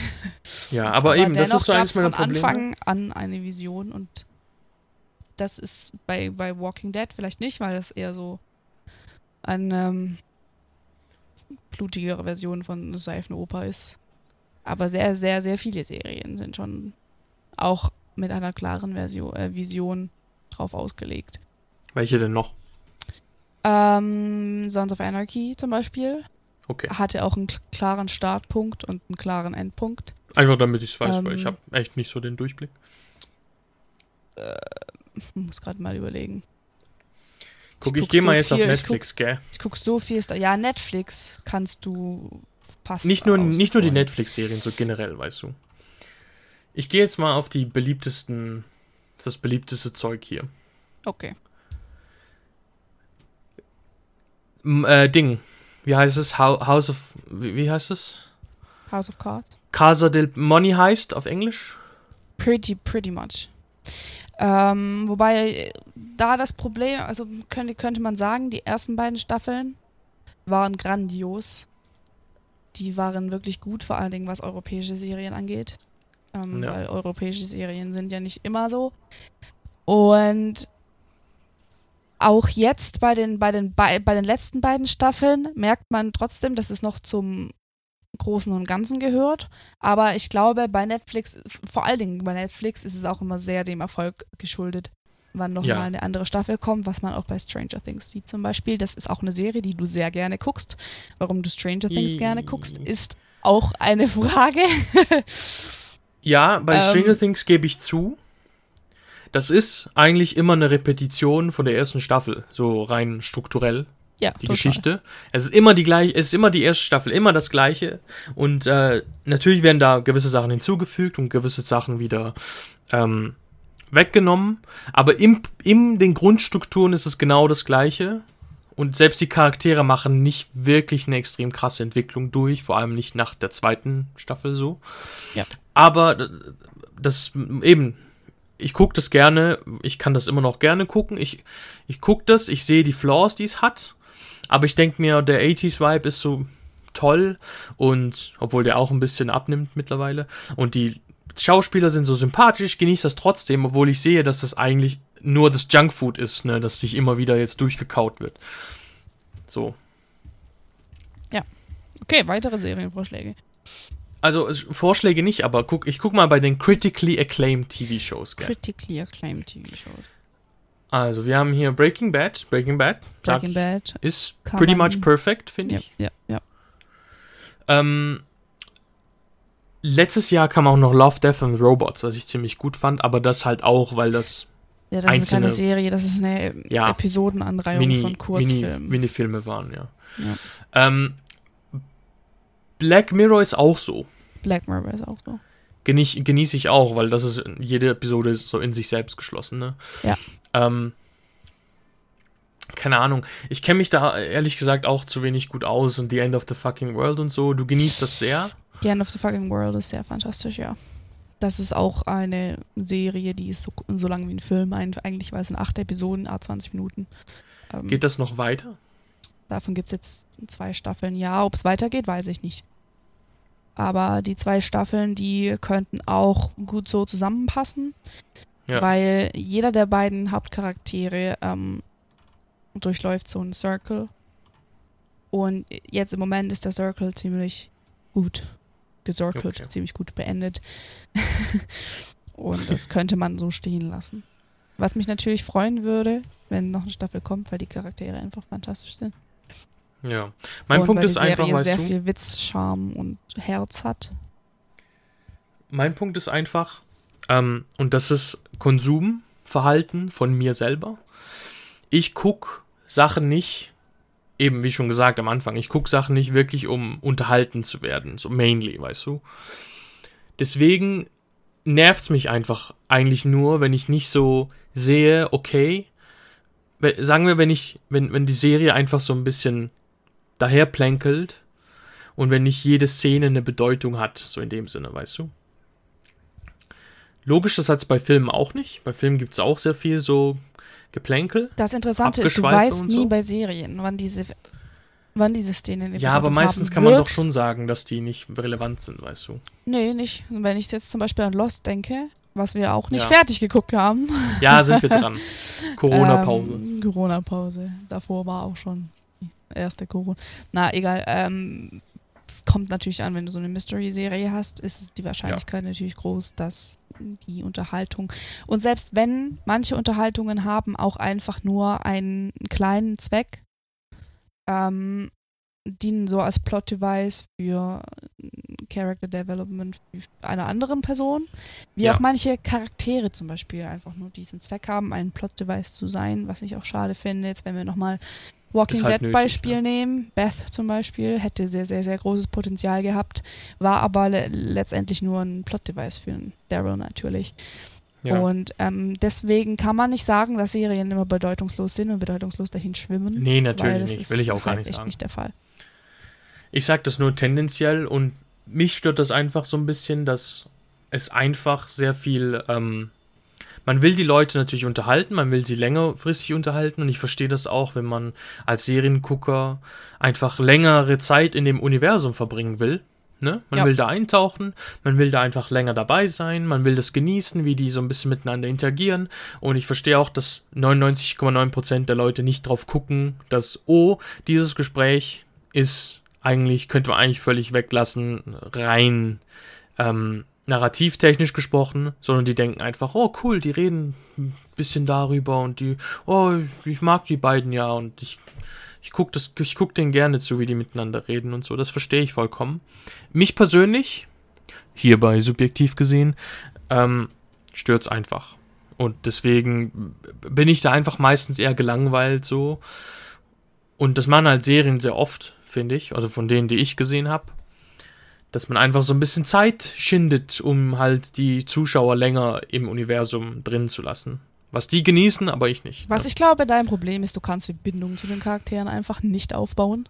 Ja, aber, eben, das ist so eins meiner von Probleme. Anfang an eine Vision und das ist bei, bei Walking Dead vielleicht nicht, weil das eher so eine ähm, blutigere Version von Seifenoper ist. Aber sehr, sehr, sehr viele Serien sind schon auch mit einer klaren Version, äh, Vision drauf ausgelegt. Welche denn noch? Ähm, Sons of Anarchy zum Beispiel Okay. hatte auch einen klaren Startpunkt und einen klaren Endpunkt. Einfach damit ich es weiß, weil Ähm, ich habe echt nicht so den Durchblick. Ich muss gerade mal überlegen. Guck, ich ich, guck gehe so mal jetzt auf ich Netflix, gell? Ich gucke so viel. Ja, Netflix kannst du fast. Nicht nur, nicht nur die. Netflix-Serien, so generell, weißt du. Ich gehe jetzt mal auf die beliebtesten, das beliebteste Zeug hier. Okay. M, äh, Ding. Wie heißt es? Hou- House of. Wie, wie heißt es? House of Cards. Casa del Money heißt auf Englisch? Pretty, pretty much. Ähm, wobei da das Problem, also könnte, könnte man sagen, die ersten beiden Staffeln waren grandios. Die waren wirklich gut, vor allen Dingen was europäische Serien angeht. Ähm, Ja. Weil europäische Serien sind ja nicht immer so. Und auch jetzt bei den, bei den, bei, bei den letzten beiden Staffeln merkt man trotzdem, dass es noch zum Großen und Ganzen gehört. Aber ich glaube, bei Netflix, vor allen Dingen bei Netflix, ist es auch immer sehr dem Erfolg geschuldet, wann nochmal Ja. mal eine andere Staffel kommt, was man auch bei Stranger Things sieht zum Beispiel. Das ist auch eine Serie, die du sehr gerne guckst. Warum du Stranger Things gerne guckst, ist auch eine Frage. Ja, bei Ähm. Stranger Things gebe ich zu. Das ist eigentlich immer eine Repetition von der ersten Staffel, so rein strukturell. Ja, die total. Geschichte. Es ist immer die gleiche, es ist immer die erste Staffel, immer das gleiche. Und äh, natürlich werden da gewisse Sachen hinzugefügt und gewisse Sachen wieder ähm, weggenommen. Aber im, in den Grundstrukturen ist es genau das gleiche. Und selbst die Charaktere machen nicht wirklich eine extrem krasse Entwicklung durch, vor allem nicht nach der zweiten Staffel so. Ja. Aber äh, das eben, ich gucke das gerne, ich kann das immer noch gerne gucken. Ich, ich gucke das, ich sehe die Flaws, die es hat. Aber ich denke mir, der 80s-Vibe ist so toll und obwohl der auch ein bisschen abnimmt mittlerweile. Und die Schauspieler sind so sympathisch, genieße das trotzdem, obwohl ich sehe, dass das eigentlich nur das Junkfood ist, ne, das sich immer wieder jetzt durchgekaut wird. So. Okay, weitere Serienvorschläge. Also Vorschläge nicht, aber guck, ich guck mal bei den critically acclaimed TV-Shows? Critically acclaimed TV-Shows. Also wir haben hier Breaking Bad. Breaking Bad Breaking Bad. ist pretty much perfect, finde ich. ja, ja. Ähm, letztes Jahr kam auch noch Love, Death and Robots, was ich ziemlich gut fand, aber das halt auch, weil das Ja, das ist Einzelne- keine Serie, das ist eine Ja. Episodenanreihung Mini, von Mini, Kurzfilmen. Minifilme waren, ja. Ja. Ähm, Black Mirror ist auch so. Black Mirror ist auch so. Genieß, genieße ich auch, weil das ist, jede Episode ist so in sich selbst geschlossen, ne? Ja. Ähm, keine Ahnung. Ich kenne mich da ehrlich gesagt auch zu wenig gut aus und The End of the Fucking World und so. Du genießt das sehr. The End of the Fucking World ist sehr fantastisch, ja. Das ist auch eine Serie, die ist so, so lang wie ein Film. Eigentlich war es in acht Episoden, a 20 Minuten. Ähm, Geht das noch weiter? Davon gibt es jetzt zwei Staffeln. Ja, ob es weitergeht, weiß ich nicht. Aber die zwei Staffeln, die könnten auch gut so zusammenpassen. Ja. Weil jeder der beiden Hauptcharaktere ähm, durchläuft so einen Circle. Und jetzt im Moment ist der Circle ziemlich gut gesorkelt, Okay. ziemlich gut beendet. Und das könnte man so stehen lassen. Was mich natürlich freuen würde, wenn noch eine Staffel kommt, weil die Charaktere einfach fantastisch sind. Ja. Mein und Punkt weil ist die einfach, Serie weißt sehr du, viel Witz, Charme und Herz hat. mein Punkt ist einfach, ähm, und das ist Konsumverhalten von mir selber. Ich gucke Sachen nicht, eben wie schon gesagt am Anfang, ich gucke Sachen nicht wirklich, um unterhalten zu werden, so mainly, weißt du. Deswegen nervt es mich einfach eigentlich nur, wenn ich nicht so sehe, okay, sagen wir, wenn ich, wenn, wenn die Serie einfach so ein bisschen daherplänkelt und wenn nicht jede Szene eine Bedeutung hat, so in dem Sinne, weißt du. Logisch, das hat es bei Filmen auch nicht. Bei Filmen gibt es auch sehr viel so Geplänkel. Das Interessante ist, du weißt nie so. bei Serien, wann diese, wann diese Szenen Ja, aber meistens kann man wird. doch schon sagen, dass die nicht relevant sind, weißt du. Nee, nicht. Wenn ich jetzt zum Beispiel an Lost denke, was wir auch nicht Ja. fertig geguckt haben. Ja, sind wir dran. Corona-Pause. Ähm, Corona-Pause. Davor war auch schon die erste Corona. Na, egal. Ähm, es kommt natürlich an, wenn du so eine Mystery-Serie hast, ist die Wahrscheinlichkeit natürlich groß, dass die Unterhaltung und selbst wenn manche Unterhaltungen haben auch einfach nur einen kleinen Zweck, ähm, dienen so als Plot-Device für Character Development einer anderen Person, wie Ja. auch manche Charaktere zum Beispiel einfach nur diesen Zweck haben, ein Plot-Device zu sein, was ich auch schade finde. Jetzt, wenn wir nochmal Walking halt Dead nötig, Beispiel ja. nehmen, Beth zum Beispiel, hätte sehr, sehr, sehr großes Potenzial gehabt, war aber le letztendlich nur ein Plot-Device für einen Daryl natürlich. Ja. Und ähm, deswegen kann man nicht sagen, dass Serien immer bedeutungslos sind und bedeutungslos dahin schwimmen. Nee, natürlich das nicht. Will ich auch gar halt nicht echt sagen. nicht der Fall. Ich sag das nur tendenziell und mich stört das einfach so ein bisschen, dass es einfach sehr viel. Ähm, man will die Leute natürlich unterhalten, man will sie längerfristig unterhalten und ich verstehe das auch, wenn man als Seriengucker einfach längere Zeit in dem Universum verbringen will. Ne? Man Ja. will da eintauchen, man will da einfach länger dabei sein, man will das genießen, wie die so ein bisschen miteinander interagieren. Und ich verstehe auch, dass 99,9% der Leute nicht drauf gucken, dass, oh, dieses Gespräch ist eigentlich, könnte man eigentlich völlig weglassen, rein ähm, narrativtechnisch gesprochen, sondern die denken einfach, oh cool, die reden ein bisschen darüber und die, oh, ich mag die beiden ja und ich, ich gucke guck denen gerne zu, wie die miteinander reden und so. Das verstehe ich vollkommen. Mich persönlich, hierbei subjektiv gesehen, ähm, stört's einfach. Und deswegen bin ich da einfach meistens eher gelangweilt so. Und das machen halt Serien sehr oft, finde ich, also von denen, die ich gesehen habe, dass man einfach so ein bisschen Zeit schindet, um halt die Zuschauer länger im Universum drin zu lassen. Was die genießen, aber ich nicht. Was Ja. ich glaube, dein Problem ist, du kannst die Bindung zu den Charakteren einfach nicht aufbauen.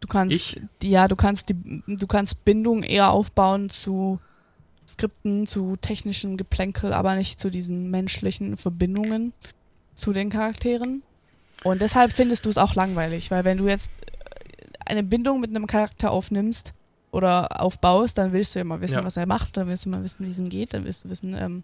Du kannst, Ich? die, ja, du kannst die, du kannst Bindung eher aufbauen zu Skripten, zu technischem Geplänkel, aber nicht zu diesen menschlichen Verbindungen zu den Charakteren. Und deshalb findest du es auch langweilig, weil wenn du jetzt äh, eine Bindung mit einem Charakter aufnimmst oder aufbaust, dann willst du ja mal wissen, Ja. was er macht, dann willst du mal wissen, wie es ihm geht, dann willst du wissen, ähm,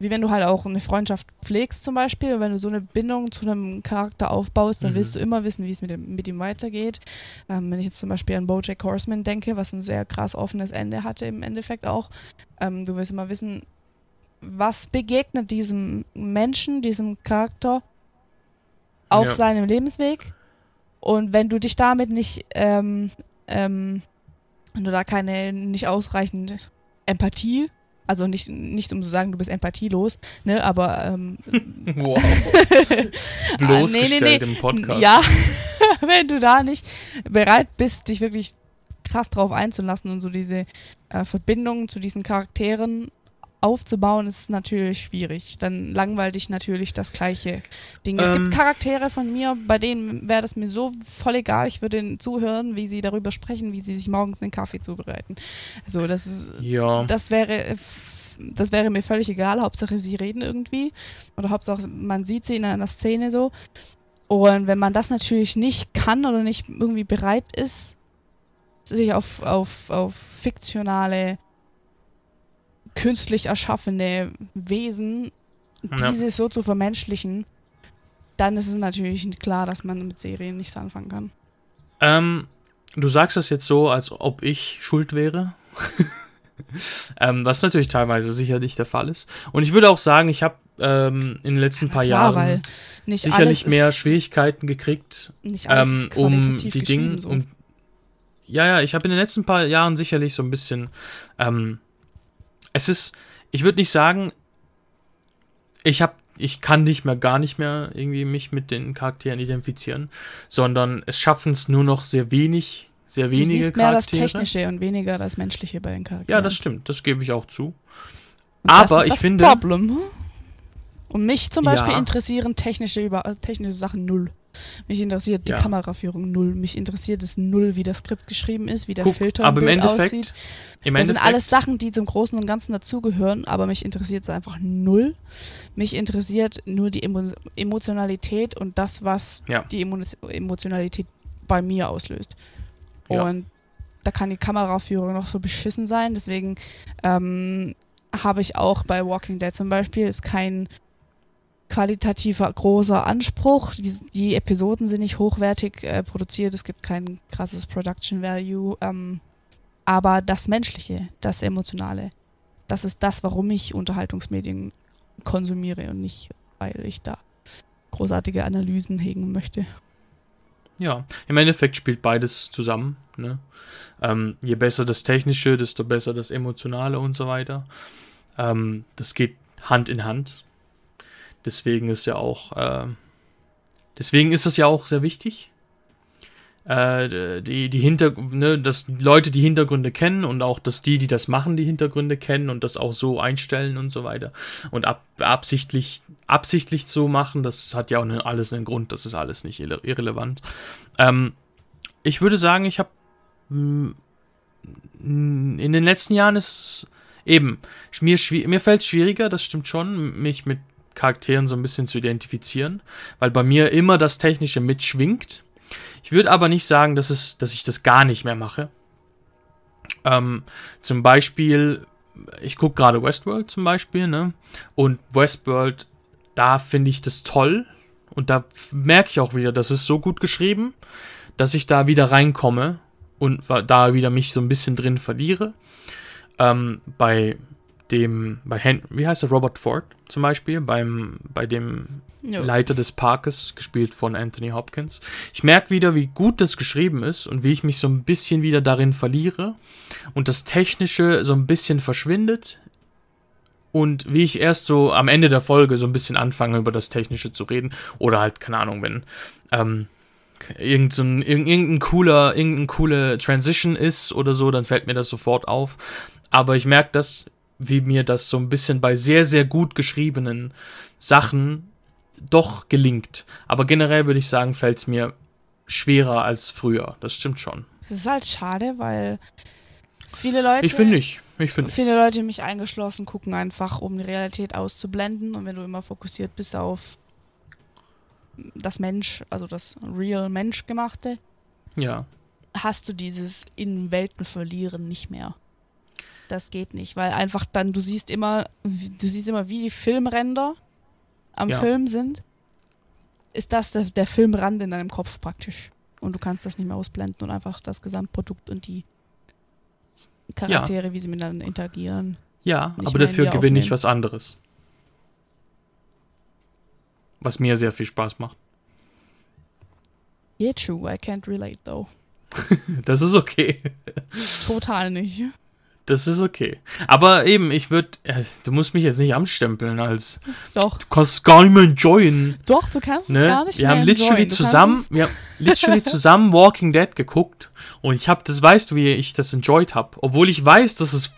wie wenn du halt auch eine Freundschaft pflegst zum Beispiel, und wenn du so eine Bindung zu einem Charakter aufbaust, dann Mhm. willst du immer wissen, wie es mit, dem, mit ihm weitergeht. Ähm, wenn ich jetzt zum Beispiel an Bojack Horseman denke, was ein sehr krass offenes Ende hatte im Endeffekt auch, ähm, du willst immer wissen, was begegnet diesem Menschen, diesem Charakter auf Ja. seinem Lebensweg und wenn du dich damit nicht, ähm, ähm, wenn du da keine, nicht ausreichend Empathie also nicht, nicht um zu sagen, du bist empathielos, ne, aber ähm, Wow. Ah, Bloßgestellt im Podcast. Ja, wenn du da nicht bereit bist, dich wirklich krass drauf einzulassen und so diese äh, Verbindungen zu diesen Charakteren aufzubauen, ist es natürlich schwierig. Dann langweilt dich natürlich das gleiche Ding. Es Ähm. gibt Charaktere von mir, bei denen wäre das mir so voll egal. Ich würde ihnen zuhören, wie sie darüber sprechen, wie sie sich morgens einen Kaffee zubereiten. Also das ist Ja. das wäre das wäre mir völlig egal. Hauptsache sie reden irgendwie oder Hauptsache man sieht sie in einer Szene so. Und wenn man das natürlich nicht kann oder nicht irgendwie bereit ist, sich auf, auf, auf fiktionale, künstlich erschaffene Wesen Ja. diese so zu vermenschlichen, dann ist es natürlich klar, dass man mit Serien nichts anfangen kann. Ähm, du sagst es jetzt so, als ob ich schuld wäre. ähm, was natürlich teilweise sicherlich der Fall ist. Und ich würde auch sagen, ich habe ähm, in den letzten paar Klar, Jahren nicht sicherlich mehr Schwierigkeiten gekriegt, nicht ähm, um die Dinge. so. Um, ja, ja, ich habe in den letzten paar Jahren sicherlich so ein bisschen. Es ist, ich würde nicht sagen, ich habe, ich kann nicht mehr, gar nicht mehr irgendwie mich mit den Charakteren identifizieren, sondern es schaffen es nur noch sehr wenig, sehr du wenige siehst mehr das. Technische und weniger das Menschliche bei den Charakteren. Ja, das stimmt, das gebe ich auch zu. Und aber das ist ich das finde- Problem. Und mich zum Beispiel Ja. interessieren technische, über, äh, technische Sachen null. Mich interessiert die Ja. Kameraführung null. Mich interessiert es null, wie das Skript geschrieben ist, wie der Guck, Filter im aber im Endeffekt, aussieht. Im Das sind alles Sachen, die zum Großen und Ganzen dazugehören, aber mich interessiert es einfach null. Mich interessiert nur die Emo Emotionalität und das, was Ja. die Emo Emotionalität bei mir auslöst. Und da kann die Kameraführung noch so beschissen sein. Deswegen ähm, habe ich auch bei Walking Dead zum Beispiel ist kein qualitativer großer Anspruch. Die, die Episoden sind nicht hochwertig äh, produziert. Es gibt kein krasses Production Value. Ähm, aber das Menschliche, das Emotionale, das ist das, warum ich Unterhaltungsmedien konsumiere und nicht, weil ich da großartige Analysen hegen möchte. Ja, im Endeffekt spielt beides zusammen. Ne? Ähm, je besser das Technische, desto besser das Emotionale und so weiter. Ähm, das geht Hand in Hand. Deswegen ist ja auch, ähm, deswegen ist es ja auch sehr wichtig, äh, die, die Hinter, ne, dass Leute die Hintergründe kennen und auch, dass die, die das machen, die Hintergründe kennen und das auch so einstellen und so weiter. Und ab, absichtlich, absichtlich so machen, das hat ja auch ne, alles einen Grund, das ist alles nicht irre irrelevant. Ähm, ich würde sagen, ich habe in den letzten Jahren ist eben, mir, mir fällt es schwieriger, das stimmt schon, mich mit Charakteren so ein bisschen zu identifizieren, weil bei mir immer das Technische mitschwingt. Ich würde aber nicht sagen, dass, es, dass ich das gar nicht mehr mache. Ähm, zum Beispiel, ich gucke gerade Westworld zum Beispiel, ne? Und Westworld, da finde ich das toll. Und da merke ich auch wieder, das ist so gut geschrieben, dass ich da wieder reinkomme und da wieder mich so ein bisschen drin verliere. Ähm, bei dem, bei Hen wie heißt er, Robert Ford zum Beispiel, beim, bei dem Ja. Leiter des Parkes, gespielt von Anthony Hopkins. Ich merke wieder, wie gut das geschrieben ist und wie ich mich so ein bisschen wieder darin verliere und das Technische so ein bisschen verschwindet und wie ich erst so am Ende der Folge so ein bisschen anfange, über das Technische zu reden oder halt, keine Ahnung, wenn ähm, irgend so ein, irg- irgendein cooler, irgendein coole Transition ist oder so, dann fällt mir das sofort auf. Aber ich merke das, wie mir das so ein bisschen bei sehr, sehr gut geschriebenen Sachen doch gelingt. Aber generell würde ich sagen, fällt es mir schwerer als früher. Das stimmt schon. Das ist halt schade, weil viele Leute, Ich finde nicht. Ich finde. viele Leute, mich eingeschlossen, gucken einfach, um die Realität auszublenden. Und wenn du immer fokussiert bist auf das Mensch, also das real Menschgemachte, Ja. hast du dieses in Welten verlieren nicht mehr. Das geht nicht, weil einfach dann du siehst immer, wie- du siehst immer, wie die Filmränder am Ja. Film sind. Ist das der, der Filmrand in deinem Kopf praktisch? Und du kannst das nicht mehr ausblenden und einfach das Gesamtprodukt und die Charaktere, wie sie miteinander interagieren. Ja, aber dafür gewinne ich was anderes. Was mir sehr viel Spaß macht. Yeah, true, I can't relate though. Das ist okay. Total nicht. Das ist okay. Aber eben, ich würde. Du musst mich jetzt nicht anstempeln als. Doch, Du kannst es gar nicht mehr enjoyen. doch, du kannst es Ne? gar nicht Wir mehr haben literally enjoyen. Zusammen, wir haben literally zusammen Walking Dead geguckt und ich habe, das weißt du, wie ich das enjoyed habe, obwohl ich weiß, dass es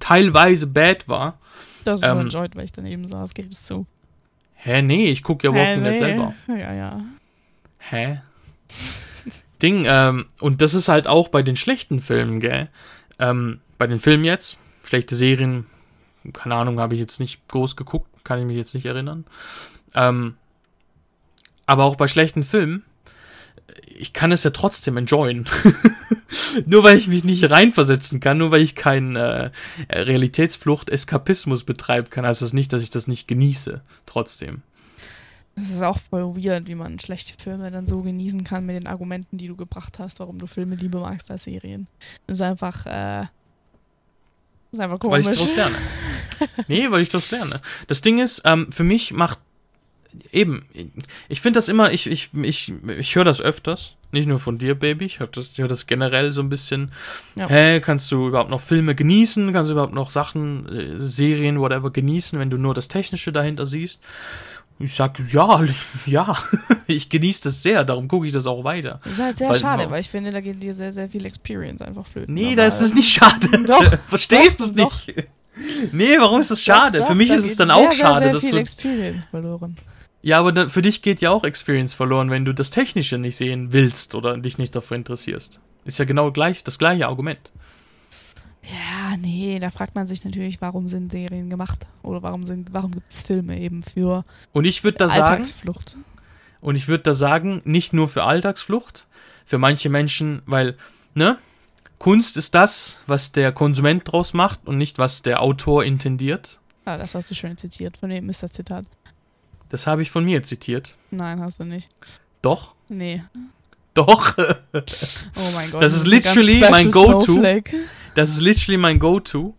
teilweise bad war. Das ähm, enjoyed, weil ich daneben saß, gib's zu. Hä, nee, ich gucke ja Walking Dead selber. Ja, ja. Hä? Ding, ähm, und das ist halt auch bei den schlechten Filmen, gell? Ähm, bei den Filmen jetzt, schlechte Serien, keine Ahnung, habe ich jetzt nicht groß geguckt, kann ich mich jetzt nicht erinnern. Ähm, aber auch bei schlechten Filmen, ich kann es ja trotzdem enjoyen. nur weil ich mich nicht reinversetzen kann, nur weil ich keinen äh, Realitätsflucht, Eskapismus betreiben kann, heißt das nicht, dass ich das nicht genieße. Trotzdem. Es ist auch voll weird, wie man schlechte Filme dann so genießen kann mit den Argumenten, die du gebracht hast, warum du Filme lieber magst als Serien. Das ist einfach, äh, das ist einfach komisch. Weil ich daraus lerne. nee, weil ich daraus lerne. Das Ding ist, ähm, für mich macht eben, ich finde das immer, ich, ich, ich, ich höre das öfters. Nicht nur von dir, Baby. Ich höre das, hör das generell so ein bisschen. Ja. Hä, kannst du überhaupt noch Filme genießen? Kannst du überhaupt noch Sachen, äh, Serien, whatever genießen, wenn du nur das Technische dahinter siehst? Ich sag, ja, ja, ich genieße das sehr, darum gucke ich das auch weiter. Das ist halt sehr weil, schade, weil ich finde, da geht dir sehr, sehr viel Experience einfach flöten. Nee, da ist es nicht schade. Doch. Verstehst du es nicht? Nee, warum ist es schade? Doch, doch, für mich ist es dann sehr, auch schade, sehr, sehr dass viel du. Experience verloren. Ja, aber da, für dich geht ja auch Experience verloren, wenn du das Technische nicht sehen willst oder dich nicht dafür interessierst. Ist ja genau gleich, das gleiche Argument. Ja, nee, da fragt man sich natürlich, warum sind Serien gemacht oder warum sind, warum gibt es Filme eben für und ich würde da Alltagsflucht. Sagen, und ich würde da sagen, nicht nur für Alltagsflucht, für manche Menschen, weil ne, Kunst ist das, was der Konsument draus macht und nicht was der Autor intendiert. Ah, das hast du schön zitiert. Von wem ist das Zitat? Das habe ich von mir zitiert. Nein, hast du nicht. Doch? Nee. Doch. oh mein Gott. Das, ist literally mein Go-To. Das ist literally mein Go-To.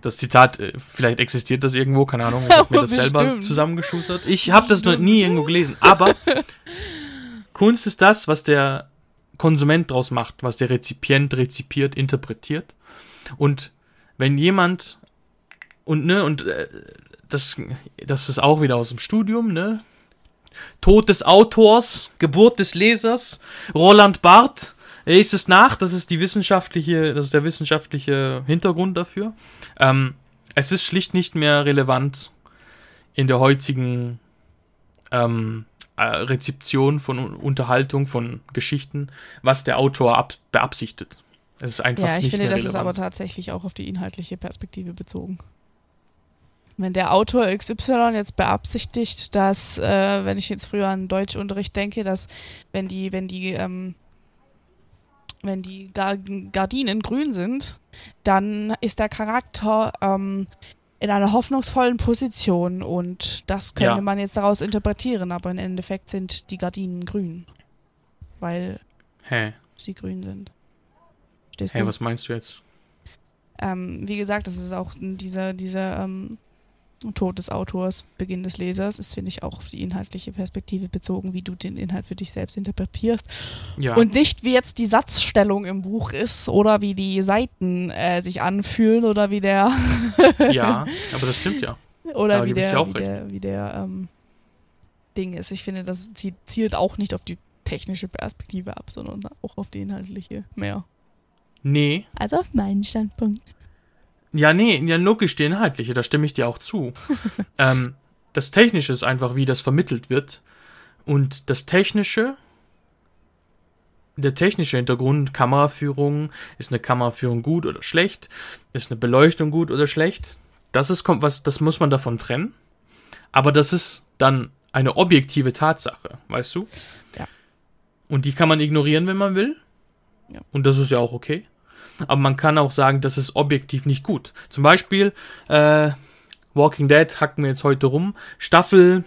Das Zitat, äh, vielleicht existiert das irgendwo, keine Ahnung, ich habe mir das selber zusammengeschustert. Ich habe das noch nie irgendwo gelesen, aber Kunst ist das, was der Konsument draus macht, was der Rezipient rezipiert, interpretiert. Und wenn jemand und ne und äh, das das ist auch wieder aus dem Studium, ne? Tod des Autors, Geburt des Lesers, Roland Barth er ist es nach, das ist die wissenschaftliche, das ist der wissenschaftliche Hintergrund dafür. Ähm, es ist schlicht nicht mehr relevant in der heutigen ähm, äh, Rezeption von Unterhaltung, von Geschichten, was der Autor ab, beabsichtet. Es ist einfach ja, ich nicht finde, das ist aber tatsächlich auch auf die inhaltliche Perspektive bezogen. Wenn der Autor XY jetzt beabsichtigt, dass, äh, wenn ich jetzt früher an Deutschunterricht denke, dass wenn die, wenn die ähm, wenn die Gardinen grün sind, dann ist der Charakter ähm, in einer hoffnungsvollen Position und das könnte ja. man jetzt daraus interpretieren, aber im Endeffekt sind die Gardinen grün. Weil Hä? sie grün sind. Hä, hey, was meinst du jetzt? Ähm, wie gesagt, das ist auch dieser, dieser ähm, Tod des Autors, Beginn des Lesers, ist, finde ich, auch auf die inhaltliche Perspektive bezogen, wie du den Inhalt für dich selbst interpretierst. Ja. Und nicht, wie jetzt die Satzstellung im Buch ist oder wie die Seiten äh, sich anfühlen oder wie der. ja, aber das stimmt ja. Oder wie der, wie der, wie der, ähm, Ding ist. Ich finde, das zielt auch nicht auf die technische Perspektive ab, sondern auch auf die inhaltliche mehr. Nee. Also auf meinen Standpunkt. Ja, nee, ja, logisch die inhaltliche, da stimme ich dir auch zu. ähm, das Technische ist einfach, wie das vermittelt wird. Und das Technische, der technische Hintergrund, Kameraführung, ist eine Kameraführung gut oder schlecht? Ist eine Beleuchtung gut oder schlecht? Das ist was, das muss man davon trennen. Aber das ist dann eine objektive Tatsache, weißt du? Ja. Und die kann man ignorieren, wenn man will. Ja. Und das ist ja auch okay aber man kann auch sagen, das ist objektiv nicht gut. Zum Beispiel, äh, Walking Dead hacken wir jetzt heute rum. Staffel,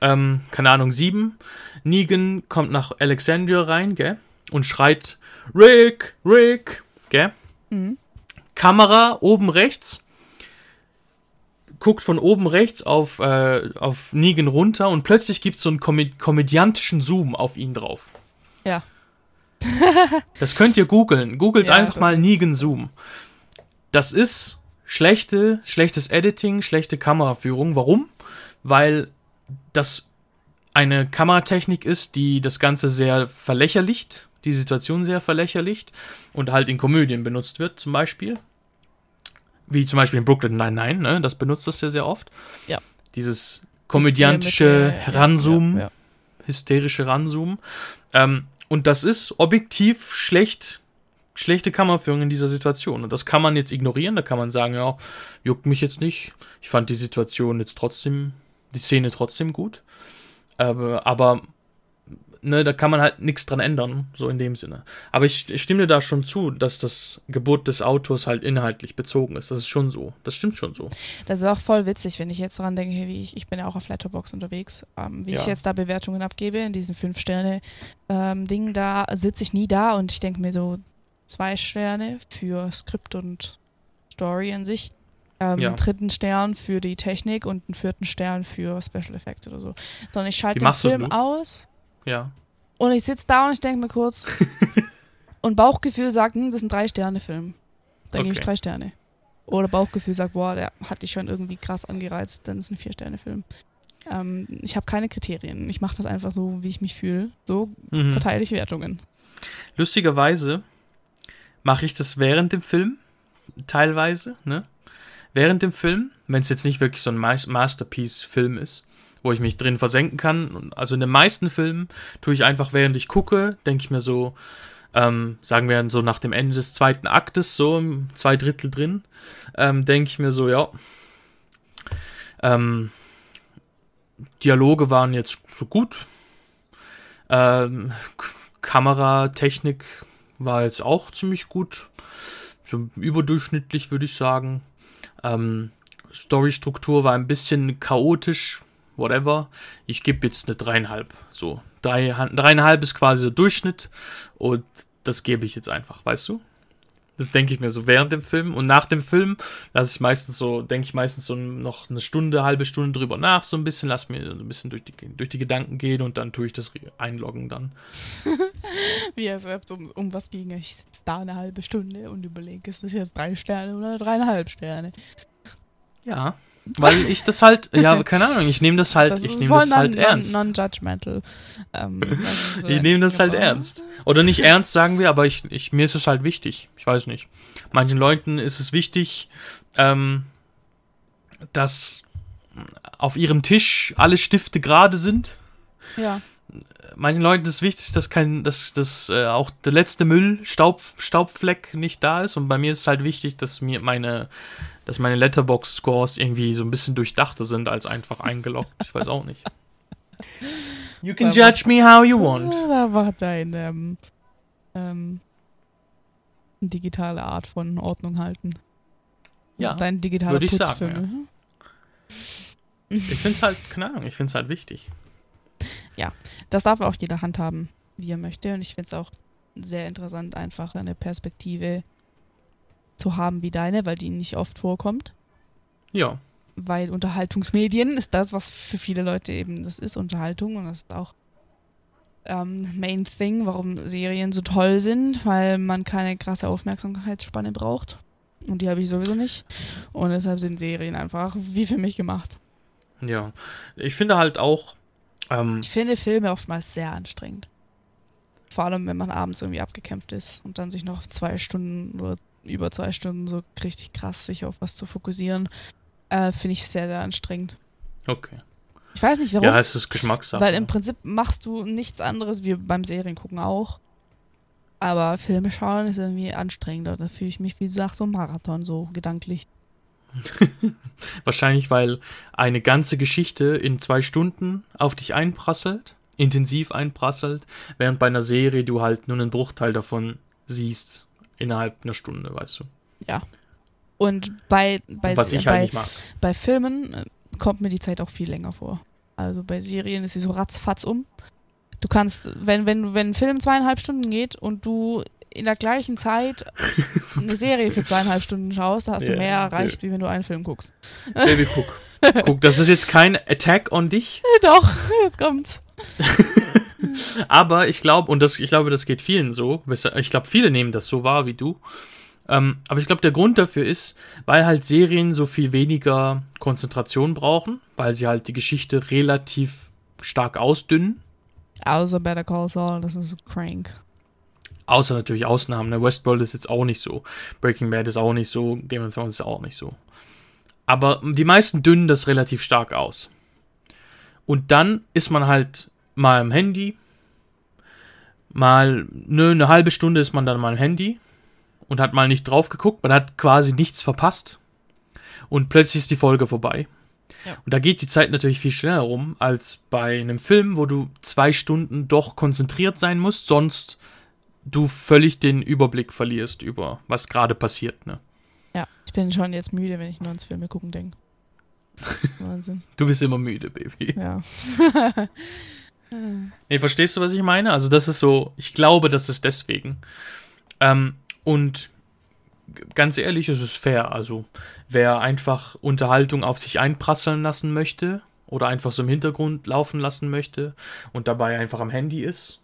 ähm, keine Ahnung, 7. Negan kommt nach Alexandria rein, gell? Und schreit, Rick, Rick, gell? Mhm. Kamera oben rechts. Guckt von oben rechts auf, äh, auf Negan runter und plötzlich gibt es so einen komö komödiantischen Zoom auf ihn drauf. Ja. das könnt ihr googeln. Googelt ja, einfach mal Negan Zoom. Das ist schlechte, schlechtes Editing, schlechte Kameraführung. Warum? Weil das eine Kameratechnik ist, die das Ganze sehr verlächerlicht, die Situation sehr verlächerlicht und halt in Komödien benutzt wird, zum Beispiel. Wie zum Beispiel in Brooklyn Nine-Nine, ne? das benutzt das ja sehr oft. Ja. Dieses komödiantische Ranzoomen, ja, ja, hysterische Ranzoomen. Ähm, und das ist objektiv schlecht, schlechte Kammerführung in dieser Situation. Und das kann man jetzt ignorieren. Da kann man sagen, ja, juckt mich jetzt nicht. Ich fand die Situation jetzt trotzdem, die Szene trotzdem gut. Aber, aber ne, da kann man halt nichts dran ändern, so in dem Sinne. Aber ich, ich stimme dir da schon zu, dass das Gebot des Autors halt inhaltlich bezogen ist. Das ist schon so. Das stimmt schon so. Das ist auch voll witzig, wenn ich jetzt dran denke, wie ich, ich bin ja auch auf Letterbox unterwegs, ähm, wie Ja. ich jetzt da Bewertungen abgebe in diesen Fünf-Sterne-Ding, da sitze ich nie da und ich denke mir so zwei Sterne für Skript und Story an sich. Ähm, Ja. einen dritten Stern für die Technik und einen vierten Stern für Special Effects oder so. Sondern ich schalte den Film aus Ja. und ich sitze da und ich denke mir kurz, und Bauchgefühl sagt, hm, das ist ein Drei-Sterne-Film. Dann gebe ich Okay. drei Sterne. Oder Bauchgefühl sagt, boah, der hat dich schon irgendwie krass angereizt, dann ist es ein Vier-Sterne-Film. Ähm, ich habe keine Kriterien. Ich mache das einfach so, wie ich mich fühle. So Mhm. verteile ich Wertungen. Lustigerweise mache ich das während dem Film, teilweise, ne? Während dem Film, wenn es jetzt nicht wirklich so ein Mas- Masterpiece-Film ist, wo ich mich drin versenken kann. Also in den meisten Filmen tue ich einfach, während ich gucke, denke ich mir so, ähm, sagen wir so nach dem Ende des zweiten Aktes, so zwei Drittel drin, ähm, denke ich mir so, ja, ähm, Dialoge waren jetzt so gut. Ähm, Kameratechnik war jetzt auch ziemlich gut. So überdurchschnittlich, würde ich sagen. Ähm, Storystruktur war ein bisschen chaotisch, whatever. Ich gebe jetzt eine dreieinhalb. So, drei, dreieinhalb ist quasi der Durchschnitt und das gebe ich jetzt einfach, weißt du? Das denke ich mir so während dem Film und nach dem Film lasse ich meistens so, denke ich meistens so noch eine Stunde, halbe Stunde drüber nach, so ein bisschen, lass mir so ein bisschen durch die, durch die Gedanken gehen und dann tue ich das einloggen dann. Wie es selbst um, um was ging. Ich sitze da eine halbe Stunde und überlege, ist das jetzt drei Sterne oder dreieinhalb Sterne? Ja, weil ich das halt, ja, keine Ahnung, ich nehme das halt, Das ich nehme das halt non- ernst. non- Non-judgmental. ähm, so Ich nehme das halt ernst. Oder nicht ernst, sagen wir, aber ich, ich, mir ist es halt wichtig. Ich weiß nicht. Manchen Leuten ist es wichtig, ähm, dass auf ihrem Tisch alle Stifte gerade sind. Ja, Manchen Leuten ist es wichtig, dass kein, dass, dass äh, auch der letzte Müll, Staub, Staubfleck nicht da ist. Und bei mir ist es halt wichtig, dass mir meine, dass meine Letterbox-Scores irgendwie so ein bisschen durchdachter sind als einfach eingeloggt. Ich weiß auch nicht. You can judge me how you want. Da war dein ähm, ähm, digitale Art von Ordnung halten. Das Ja, ist dein digitaler würde ich Putz sagen, ja. mich. Ich finde es halt, keine Ahnung, ich finde es halt wichtig. Das darf auch jeder handhaben, wie er möchte. Und ich finde es auch sehr interessant, einfach eine Perspektive zu haben wie deine, weil die nicht oft vorkommt. Ja, Weil Unterhaltungsmedien ist das, was für viele Leute eben das ist, Unterhaltung. Und das ist auch ähm, Main Thing, warum Serien so toll sind, weil man keine krasse Aufmerksamkeitsspanne braucht. Und die habe ich sowieso nicht. Und deshalb sind Serien einfach wie für mich gemacht. ja. Ich finde halt auch, ähm, Ich finde Filme oftmals sehr anstrengend. Vor allem, wenn man abends irgendwie abgekämpft ist und dann sich noch zwei Stunden oder über zwei Stunden so richtig krass sich auf was zu fokussieren, äh, finde ich sehr, sehr anstrengend. okay. Ich weiß nicht, warum. Ja, es ist Geschmackssache. weil im Prinzip machst du nichts anderes wie beim Seriengucken auch. Aber Filme schauen ist irgendwie anstrengender. Da fühle ich mich, wie du sagst, so ein Marathon, so gedanklich. Wahrscheinlich, weil eine ganze Geschichte in zwei Stunden auf dich einprasselt, intensiv einprasselt, während bei einer Serie du halt nur einen Bruchteil davon siehst innerhalb einer Stunde, weißt du. Und bei, bei, Was ich bei, halt nicht mag. bei Filmen äh, kommt mir die Zeit auch viel länger vor. Also bei Serien ist sie so ratzfatz um. Du kannst, wenn, wenn, wenn ein Film zweieinhalb Stunden geht und du in der gleichen Zeit eine Serie für zweieinhalb Stunden schaust, da hast du mehr erreicht, wie wenn du einen Film guckst. Baby, guck. guck, das ist jetzt kein Attack on dich, Doch, jetzt kommt's. aber ich glaube, und das, ich glaube, das geht vielen so, ich glaube, viele nehmen das so wahr wie du, ähm, aber ich glaube, der Grund dafür ist, weil halt Serien so viel weniger Konzentration brauchen, weil sie halt die Geschichte relativ stark ausdünnen. Außer Better Call Saul, das ist crank. Außer natürlich Ausnahmen. Ne? Westworld ist jetzt auch nicht so. Breaking Bad ist auch nicht so. Game of Thrones ist auch nicht so. Aber die meisten dünnen das relativ stark aus. Und dann ist man halt mal am Handy. Mal ne, eine halbe Stunde ist man dann mal am Handy und hat mal nicht drauf geguckt. Man hat quasi nichts verpasst. Und plötzlich ist die Folge vorbei. Ja. Und da geht die Zeit natürlich viel schneller rum als bei einem Film, wo du zwei Stunden doch konzentriert sein musst, sonst du völlig den Überblick verlierst über was gerade passiert, ne? Ja, ich bin schon jetzt müde, wenn ich nur ans Filme gucken denke. Wahnsinn. Du bist immer müde, Baby. Ja. Nee, verstehst du, was ich meine? Also, das ist so, ich glaube, das ist deswegen. Ähm, und ganz ehrlich, es ist fair. Also, wer einfach Unterhaltung auf sich einprasseln lassen möchte oder einfach so im Hintergrund laufen lassen möchte und dabei einfach am Handy ist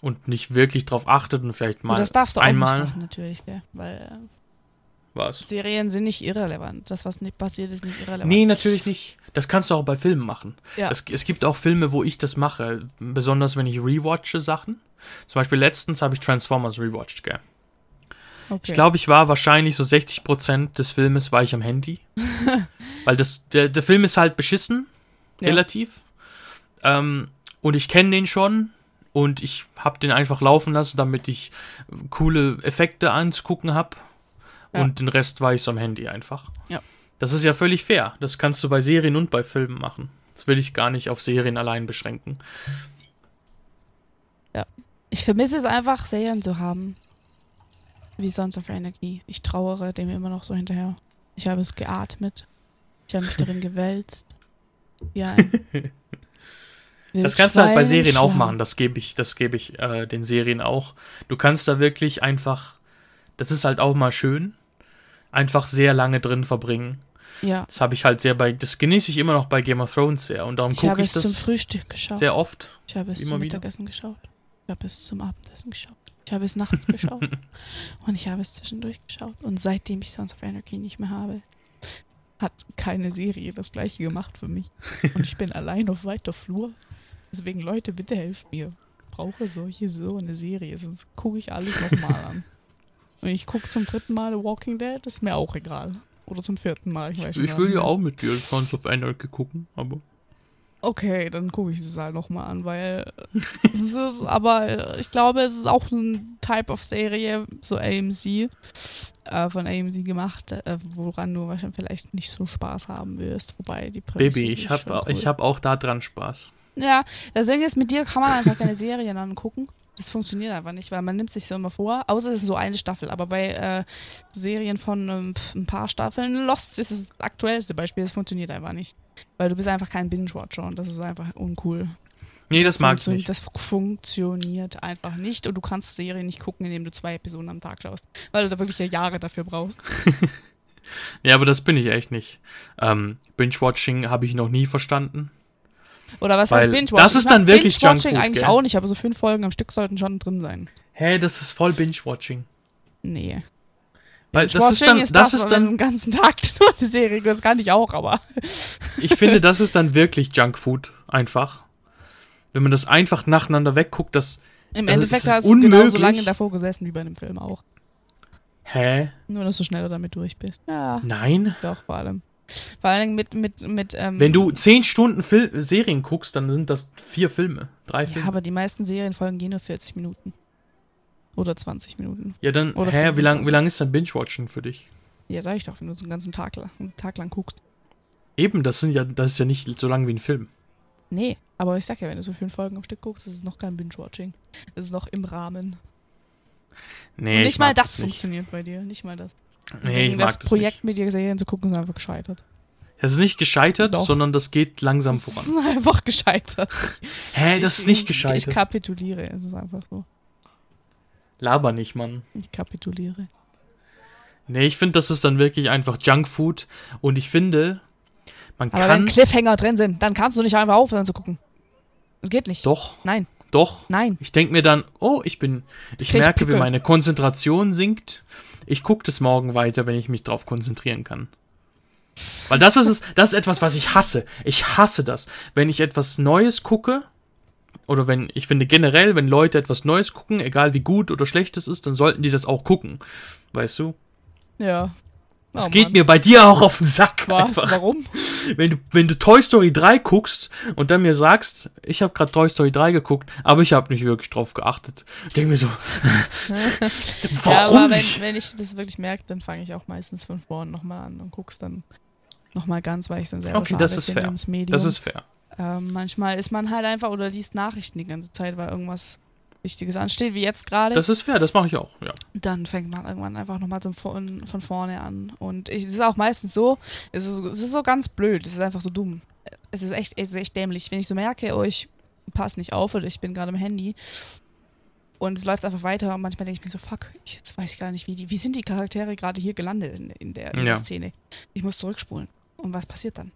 und nicht wirklich drauf achtet und vielleicht mal Und das darfst du auch einmal nicht machen, natürlich, gell? Weil äh, was. Serien sind nicht irrelevant. Das, was nicht passiert, ist nicht irrelevant. Nee, natürlich nicht. Das kannst du auch bei Filmen machen. Ja. Es, es gibt auch Filme, wo ich das mache, besonders wenn ich rewatche Sachen. Zum Beispiel letztens habe ich Transformers rewatcht, gell? okay. Ich glaube, ich war wahrscheinlich so 60% des Filmes war ich am Handy. Weil das, der, der Film ist halt beschissen, Ja. relativ. Ähm, und ich kenne den schon. Und ich habe den einfach laufen lassen, damit ich coole Effekte anzugucken habe. Ja. Und den Rest war ich so am Handy einfach. Ja. Das ist ja völlig fair. Das kannst du bei Serien und bei Filmen machen. Das will ich gar nicht auf Serien allein beschränken. Ich vermisse es einfach, Serien zu haben. Wie Sons of Anarchy. Ich trauere dem immer noch so hinterher. Ich habe es geatmet. Ich habe mich darin gewälzt. Ja. Das kannst du halt bei Serien auch machen, das gebe ich, das gebe ich äh, den Serien auch. Du kannst da wirklich einfach, das ist halt auch mal schön, einfach sehr lange drin verbringen. Ja. Das habe ich halt sehr bei, das genieße ich immer noch bei Game of Thrones sehr und darum Ich gucke ich es zum das Frühstück geschaut. sehr oft. Ich habe es zum wieder. Mittagessen geschaut. Ich habe es zum Abendessen geschaut. Ich habe es nachts geschaut. Und ich habe es zwischendurch geschaut. Und seitdem ich Sons of Anarchy nicht mehr habe, hat keine Serie das gleiche gemacht für mich. Und ich bin allein auf weiter Flur. Deswegen, Leute, bitte helft mir. Ich brauche solche, so eine Serie, sonst gucke ich alles nochmal an. Und ich gucke zum dritten Mal The Walking Dead, ist mir auch egal. Oder zum vierten Mal, ich weiß Ich gar will ja auch mit dir Sons of Anarchy gucken, aber Okay, dann gucke ich das halt nochmal an, weil es ist, aber ich glaube, es ist auch ein Type of Serie, so AMC, äh, von AMC gemacht, äh, woran du wahrscheinlich vielleicht nicht so Spaß haben wirst, wobei die Prämisse Baby, ich habe cool. ich hab auch da dran Spaß. Ja, das Ding ist, mit dir kann man einfach keine Serien angucken. Das funktioniert einfach nicht, weil man nimmt sich so immer vor, außer es ist so eine Staffel. Aber bei äh, Serien von ähm, ein paar Staffeln, Lost ist das aktuellste Beispiel, das funktioniert einfach nicht. Weil du bist einfach kein Binge-Watcher und das ist einfach uncool. Nee, das mag ich nicht. Das funktioniert einfach nicht und du kannst Serien nicht gucken, indem du zwei Episoden am Tag schaust, weil du da wirklich ja Jahre dafür brauchst. Ja, aber das bin ich echt nicht. Ähm, Binge-Watching habe ich noch nie verstanden. Oder was Weil heißt Binge-Watching? das ist Ich dann wirklich Binge-Watching Junkfood, eigentlich gell? auch nicht, aber so fünf Folgen am Stück sollten schon drin sein. Hä, das ist voll Binge-Watching. Nee. Weil das ist dann, das, das, ist dann, den ganzen Tag nur eine Serie, das kann ich auch, aber ich finde, das ist dann wirklich Junkfood einfach. Wenn man das einfach nacheinander wegguckt, das, im Also, Endeffekt ist hast du genauso lange davor gesessen wie bei einem Film auch. hä? Nur, dass du schneller damit durch bist. Ja, Nein? doch, vor allem. Vor allem mit, mit, mit, ähm, Wenn du 10 Stunden Fil Serien guckst, dann sind das vier Filme, drei Ja, Filme. aber die meisten Serienfolgen gehen nur 40 Minuten. Oder 20 Minuten. Ja, dann, Oder hä, wie lang, 25. wie lang ist dann Binge-Watching für dich? Ja, sag ich doch, wenn du so einen ganzen Tag lang, einen Tag lang guckst. Eben, das sind ja, das ist ja nicht so lang wie ein Film. Nee, aber ich sag ja, wenn du so fünf Folgen am Stück guckst, ist es noch kein Binge-Watching. Es ist noch im Rahmen. Nee, Und ich nicht mal das nicht. funktioniert bei dir, nicht mal das. Nee, Deswegen ich mag das das Projekt nicht. mit dir Serien zu gucken ist einfach gescheitert. Es ist nicht gescheitert, Doch. sondern das geht langsam Es voran. ist einfach gescheitert. Hä, das ist Ich- nicht Ich gescheitert. kapituliere, es ist einfach so. Laber nicht, Mann. Ich kapituliere. Nee, ich finde, das ist dann wirklich einfach Junkfood. Und ich finde, man Aber kann. wenn Cliffhanger drin sind, dann kannst du nicht einfach aufhören zu gucken. Das geht nicht. Doch, Nein, doch. nein. Ich denke mir dann, oh, ich bin. Ich Krieg merke, wie Pickel. meine Konzentration sinkt. Ich gucke das morgen weiter, wenn ich mich drauf konzentrieren kann. Weil das ist es, das ist etwas, was ich hasse. Ich hasse das. Wenn ich etwas Neues gucke, oder wenn, ich finde generell, wenn Leute etwas Neues gucken, egal wie gut oder schlecht es ist, dann sollten die das auch gucken. Weißt du? Ja. Das Oh, geht Mann. mir bei dir auch auf den Sack. Was? einfach. Warum? Wenn du, wenn du Toy Story 3 guckst und dann mir sagst, ich habe gerade Toy Story 3 geguckt, aber ich habe nicht wirklich drauf geachtet. Ich denke mir so, warum ja, aber wenn, wenn ich das wirklich merke, dann fange ich auch meistens von vorn nochmal an und guck's dann nochmal ganz, weil ich dann selber Okay, das ist fair. ums Medium. Das ist fair. Manchmal ist man halt einfach oder liest Nachrichten die ganze Zeit, weil irgendwas Wichtiges ansteht, wie jetzt gerade. Das ist fair, das mache ich auch, ja. Dann fängt man irgendwann einfach nochmal von, von vorne an. Und es ist auch meistens so, es ist, es ist so ganz blöd, es ist einfach so dumm. Es ist echt, es ist echt dämlich. Wenn ich so merke, oh, ich passe nicht auf oder ich bin gerade am Handy und es läuft einfach weiter und manchmal denke ich mir so, fuck, ich, jetzt weiß ich gar nicht, wie, die, wie sind die Charaktere gerade hier gelandet in, in, der, in Ja. der Szene. Ich muss zurückspulen. Und was passiert dann?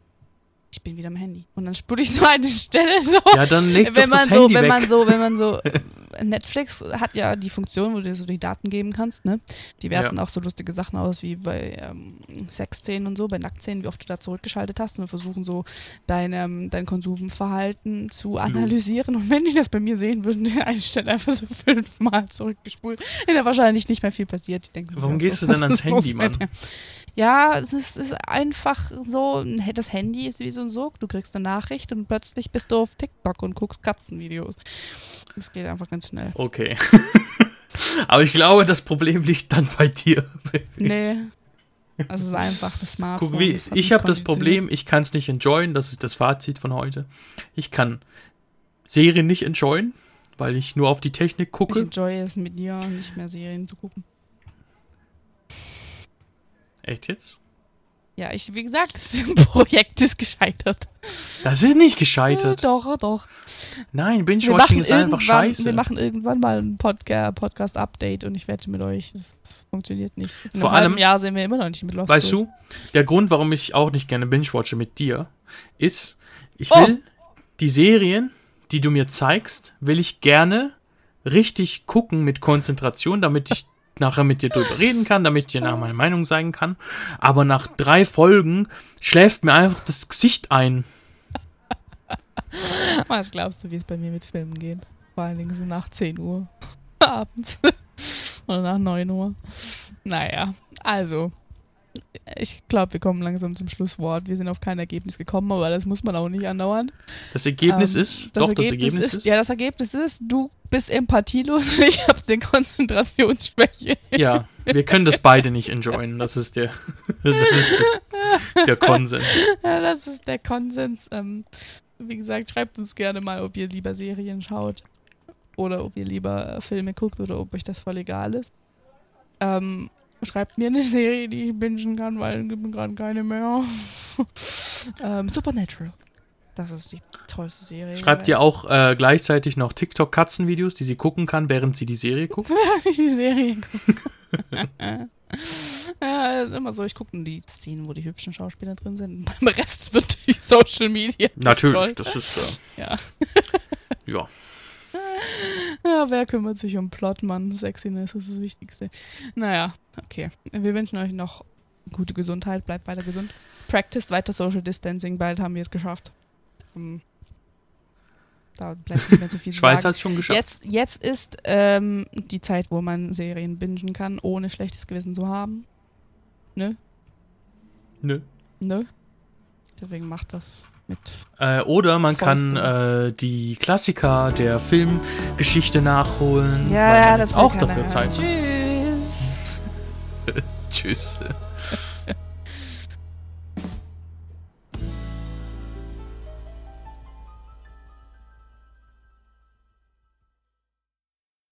Ich bin wieder am Handy. Und dann spule ich so eine Stelle so. Ja, dann leg wenn man so, Handy wenn weg. man so, wenn man so, Netflix hat ja die Funktion, wo du dir so die Daten geben kannst, ne? Die werten auch so lustige Sachen aus wie bei ähm, Sexszenen und so, bei Nacktszenen, wie oft du da zurückgeschaltet hast und versuchen so dein, ähm, dein Konsumverhalten zu analysieren. Und wenn die das bei mir sehen würden, die eine Stelle einfach so fünfmal zurückgespult, wäre da wahrscheinlich nicht mehr viel passiert. Ich denke, Warum gehst so, du denn ans Handy, Mann? Ja, es ist, ist einfach so, das Handy ist wie so Sog. Du kriegst eine Nachricht und plötzlich bist du auf TikTok und guckst Katzenvideos. Es geht einfach ganz schnell. Okay. Aber ich glaube, das Problem liegt dann bei dir. Nee. Also es ist einfach das Smartphone. Guck, wie, das ich habe das. Problem, ich kann es nicht enjoyen, das ist das Fazit von heute. Ich kann Serien nicht enjoyen, weil ich nur auf die Technik Ich gucke. enjoy es mit dir, nicht mehr Serien zu gucken. Echt jetzt? Ja, ich, wie gesagt, das Projekt ist gescheitert. Das ist nicht gescheitert. Ja, doch, doch. Nein, Binge-Watching ist einfach scheiße. wir machen irgendwann mal ein Podca Podcast-Update und ich wette mit euch, das funktioniert nicht. In Vor allem- Jahr sind wir immer noch nicht mit Lost Weißt durch. du, der Grund, warum ich auch nicht gerne binge-watche mit dir, ist, ich Oh. will die Serien, die du mir zeigst, will ich gerne richtig gucken mit Konzentration, damit ich nachher mit dir drüber reden kann, damit ich dir nachher meine Meinung sagen kann. Aber nach drei Folgen schläft mir einfach das Gesicht ein. Was glaubst du, wie es bei mir mit Filmen geht? Vor allen Dingen so nach 10 Uhr abends. Oder nach 9 Uhr. Naja, also. Ich glaube, wir kommen langsam zum Schlusswort. Wir sind auf kein Ergebnis gekommen, aber das muss man auch nicht andauern. Das Ergebnis Ähm, ist, doch, das Ergebnis ist, Ja, das Ergebnis ist, du bist empathielos und ich habe eine Konzentrationsschwäche. ja, wir können das beide nicht enjoyen. Das ist der, das ist das, der Konsens. Ja, das ist der Konsens. Ähm, wie gesagt, schreibt uns gerne mal, ob ihr lieber Serien schaut oder ob ihr lieber Filme guckt oder ob euch das voll egal ist. Ähm, schreibt mir eine Serie, die ich bingen kann, weil es gibt gerade keine mehr. ähm, Supernatural. Das ist die tollste Serie. Schreibt ihr auch äh, gleichzeitig noch TikTok-Katzenvideos, die sie gucken kann, während sie die Serie guckt? Während ich die Serie gucke. ja, ist immer so. Ich gucke nur die Szenen, wo die hübschen Schauspieler drin sind. Beim Rest wird durch Social Media. Natürlich, das ist, äh, Ja. ja. Ja, wer kümmert sich um Plot, Mann? Sexiness ist das Wichtigste. Naja, okay. Wir wünschen euch noch gute Gesundheit. Bleibt weiter gesund. Practiced weiter Social Distancing. Bald haben wir es geschafft. Ähm, Da bleibt nicht mehr so viel zu Schweiz hat es schon geschafft. Jetzt, jetzt ist ähm, die Zeit, wo man Serien bingen kann, ohne schlechtes Gewissen zu haben. Ne? Nö. Ne? Deswegen macht das. Äh, oder man kann Vollste. äh, die Klassiker der Filmgeschichte nachholen. Ja, das auch dafür. Zeit. Tschüss. Tschüss.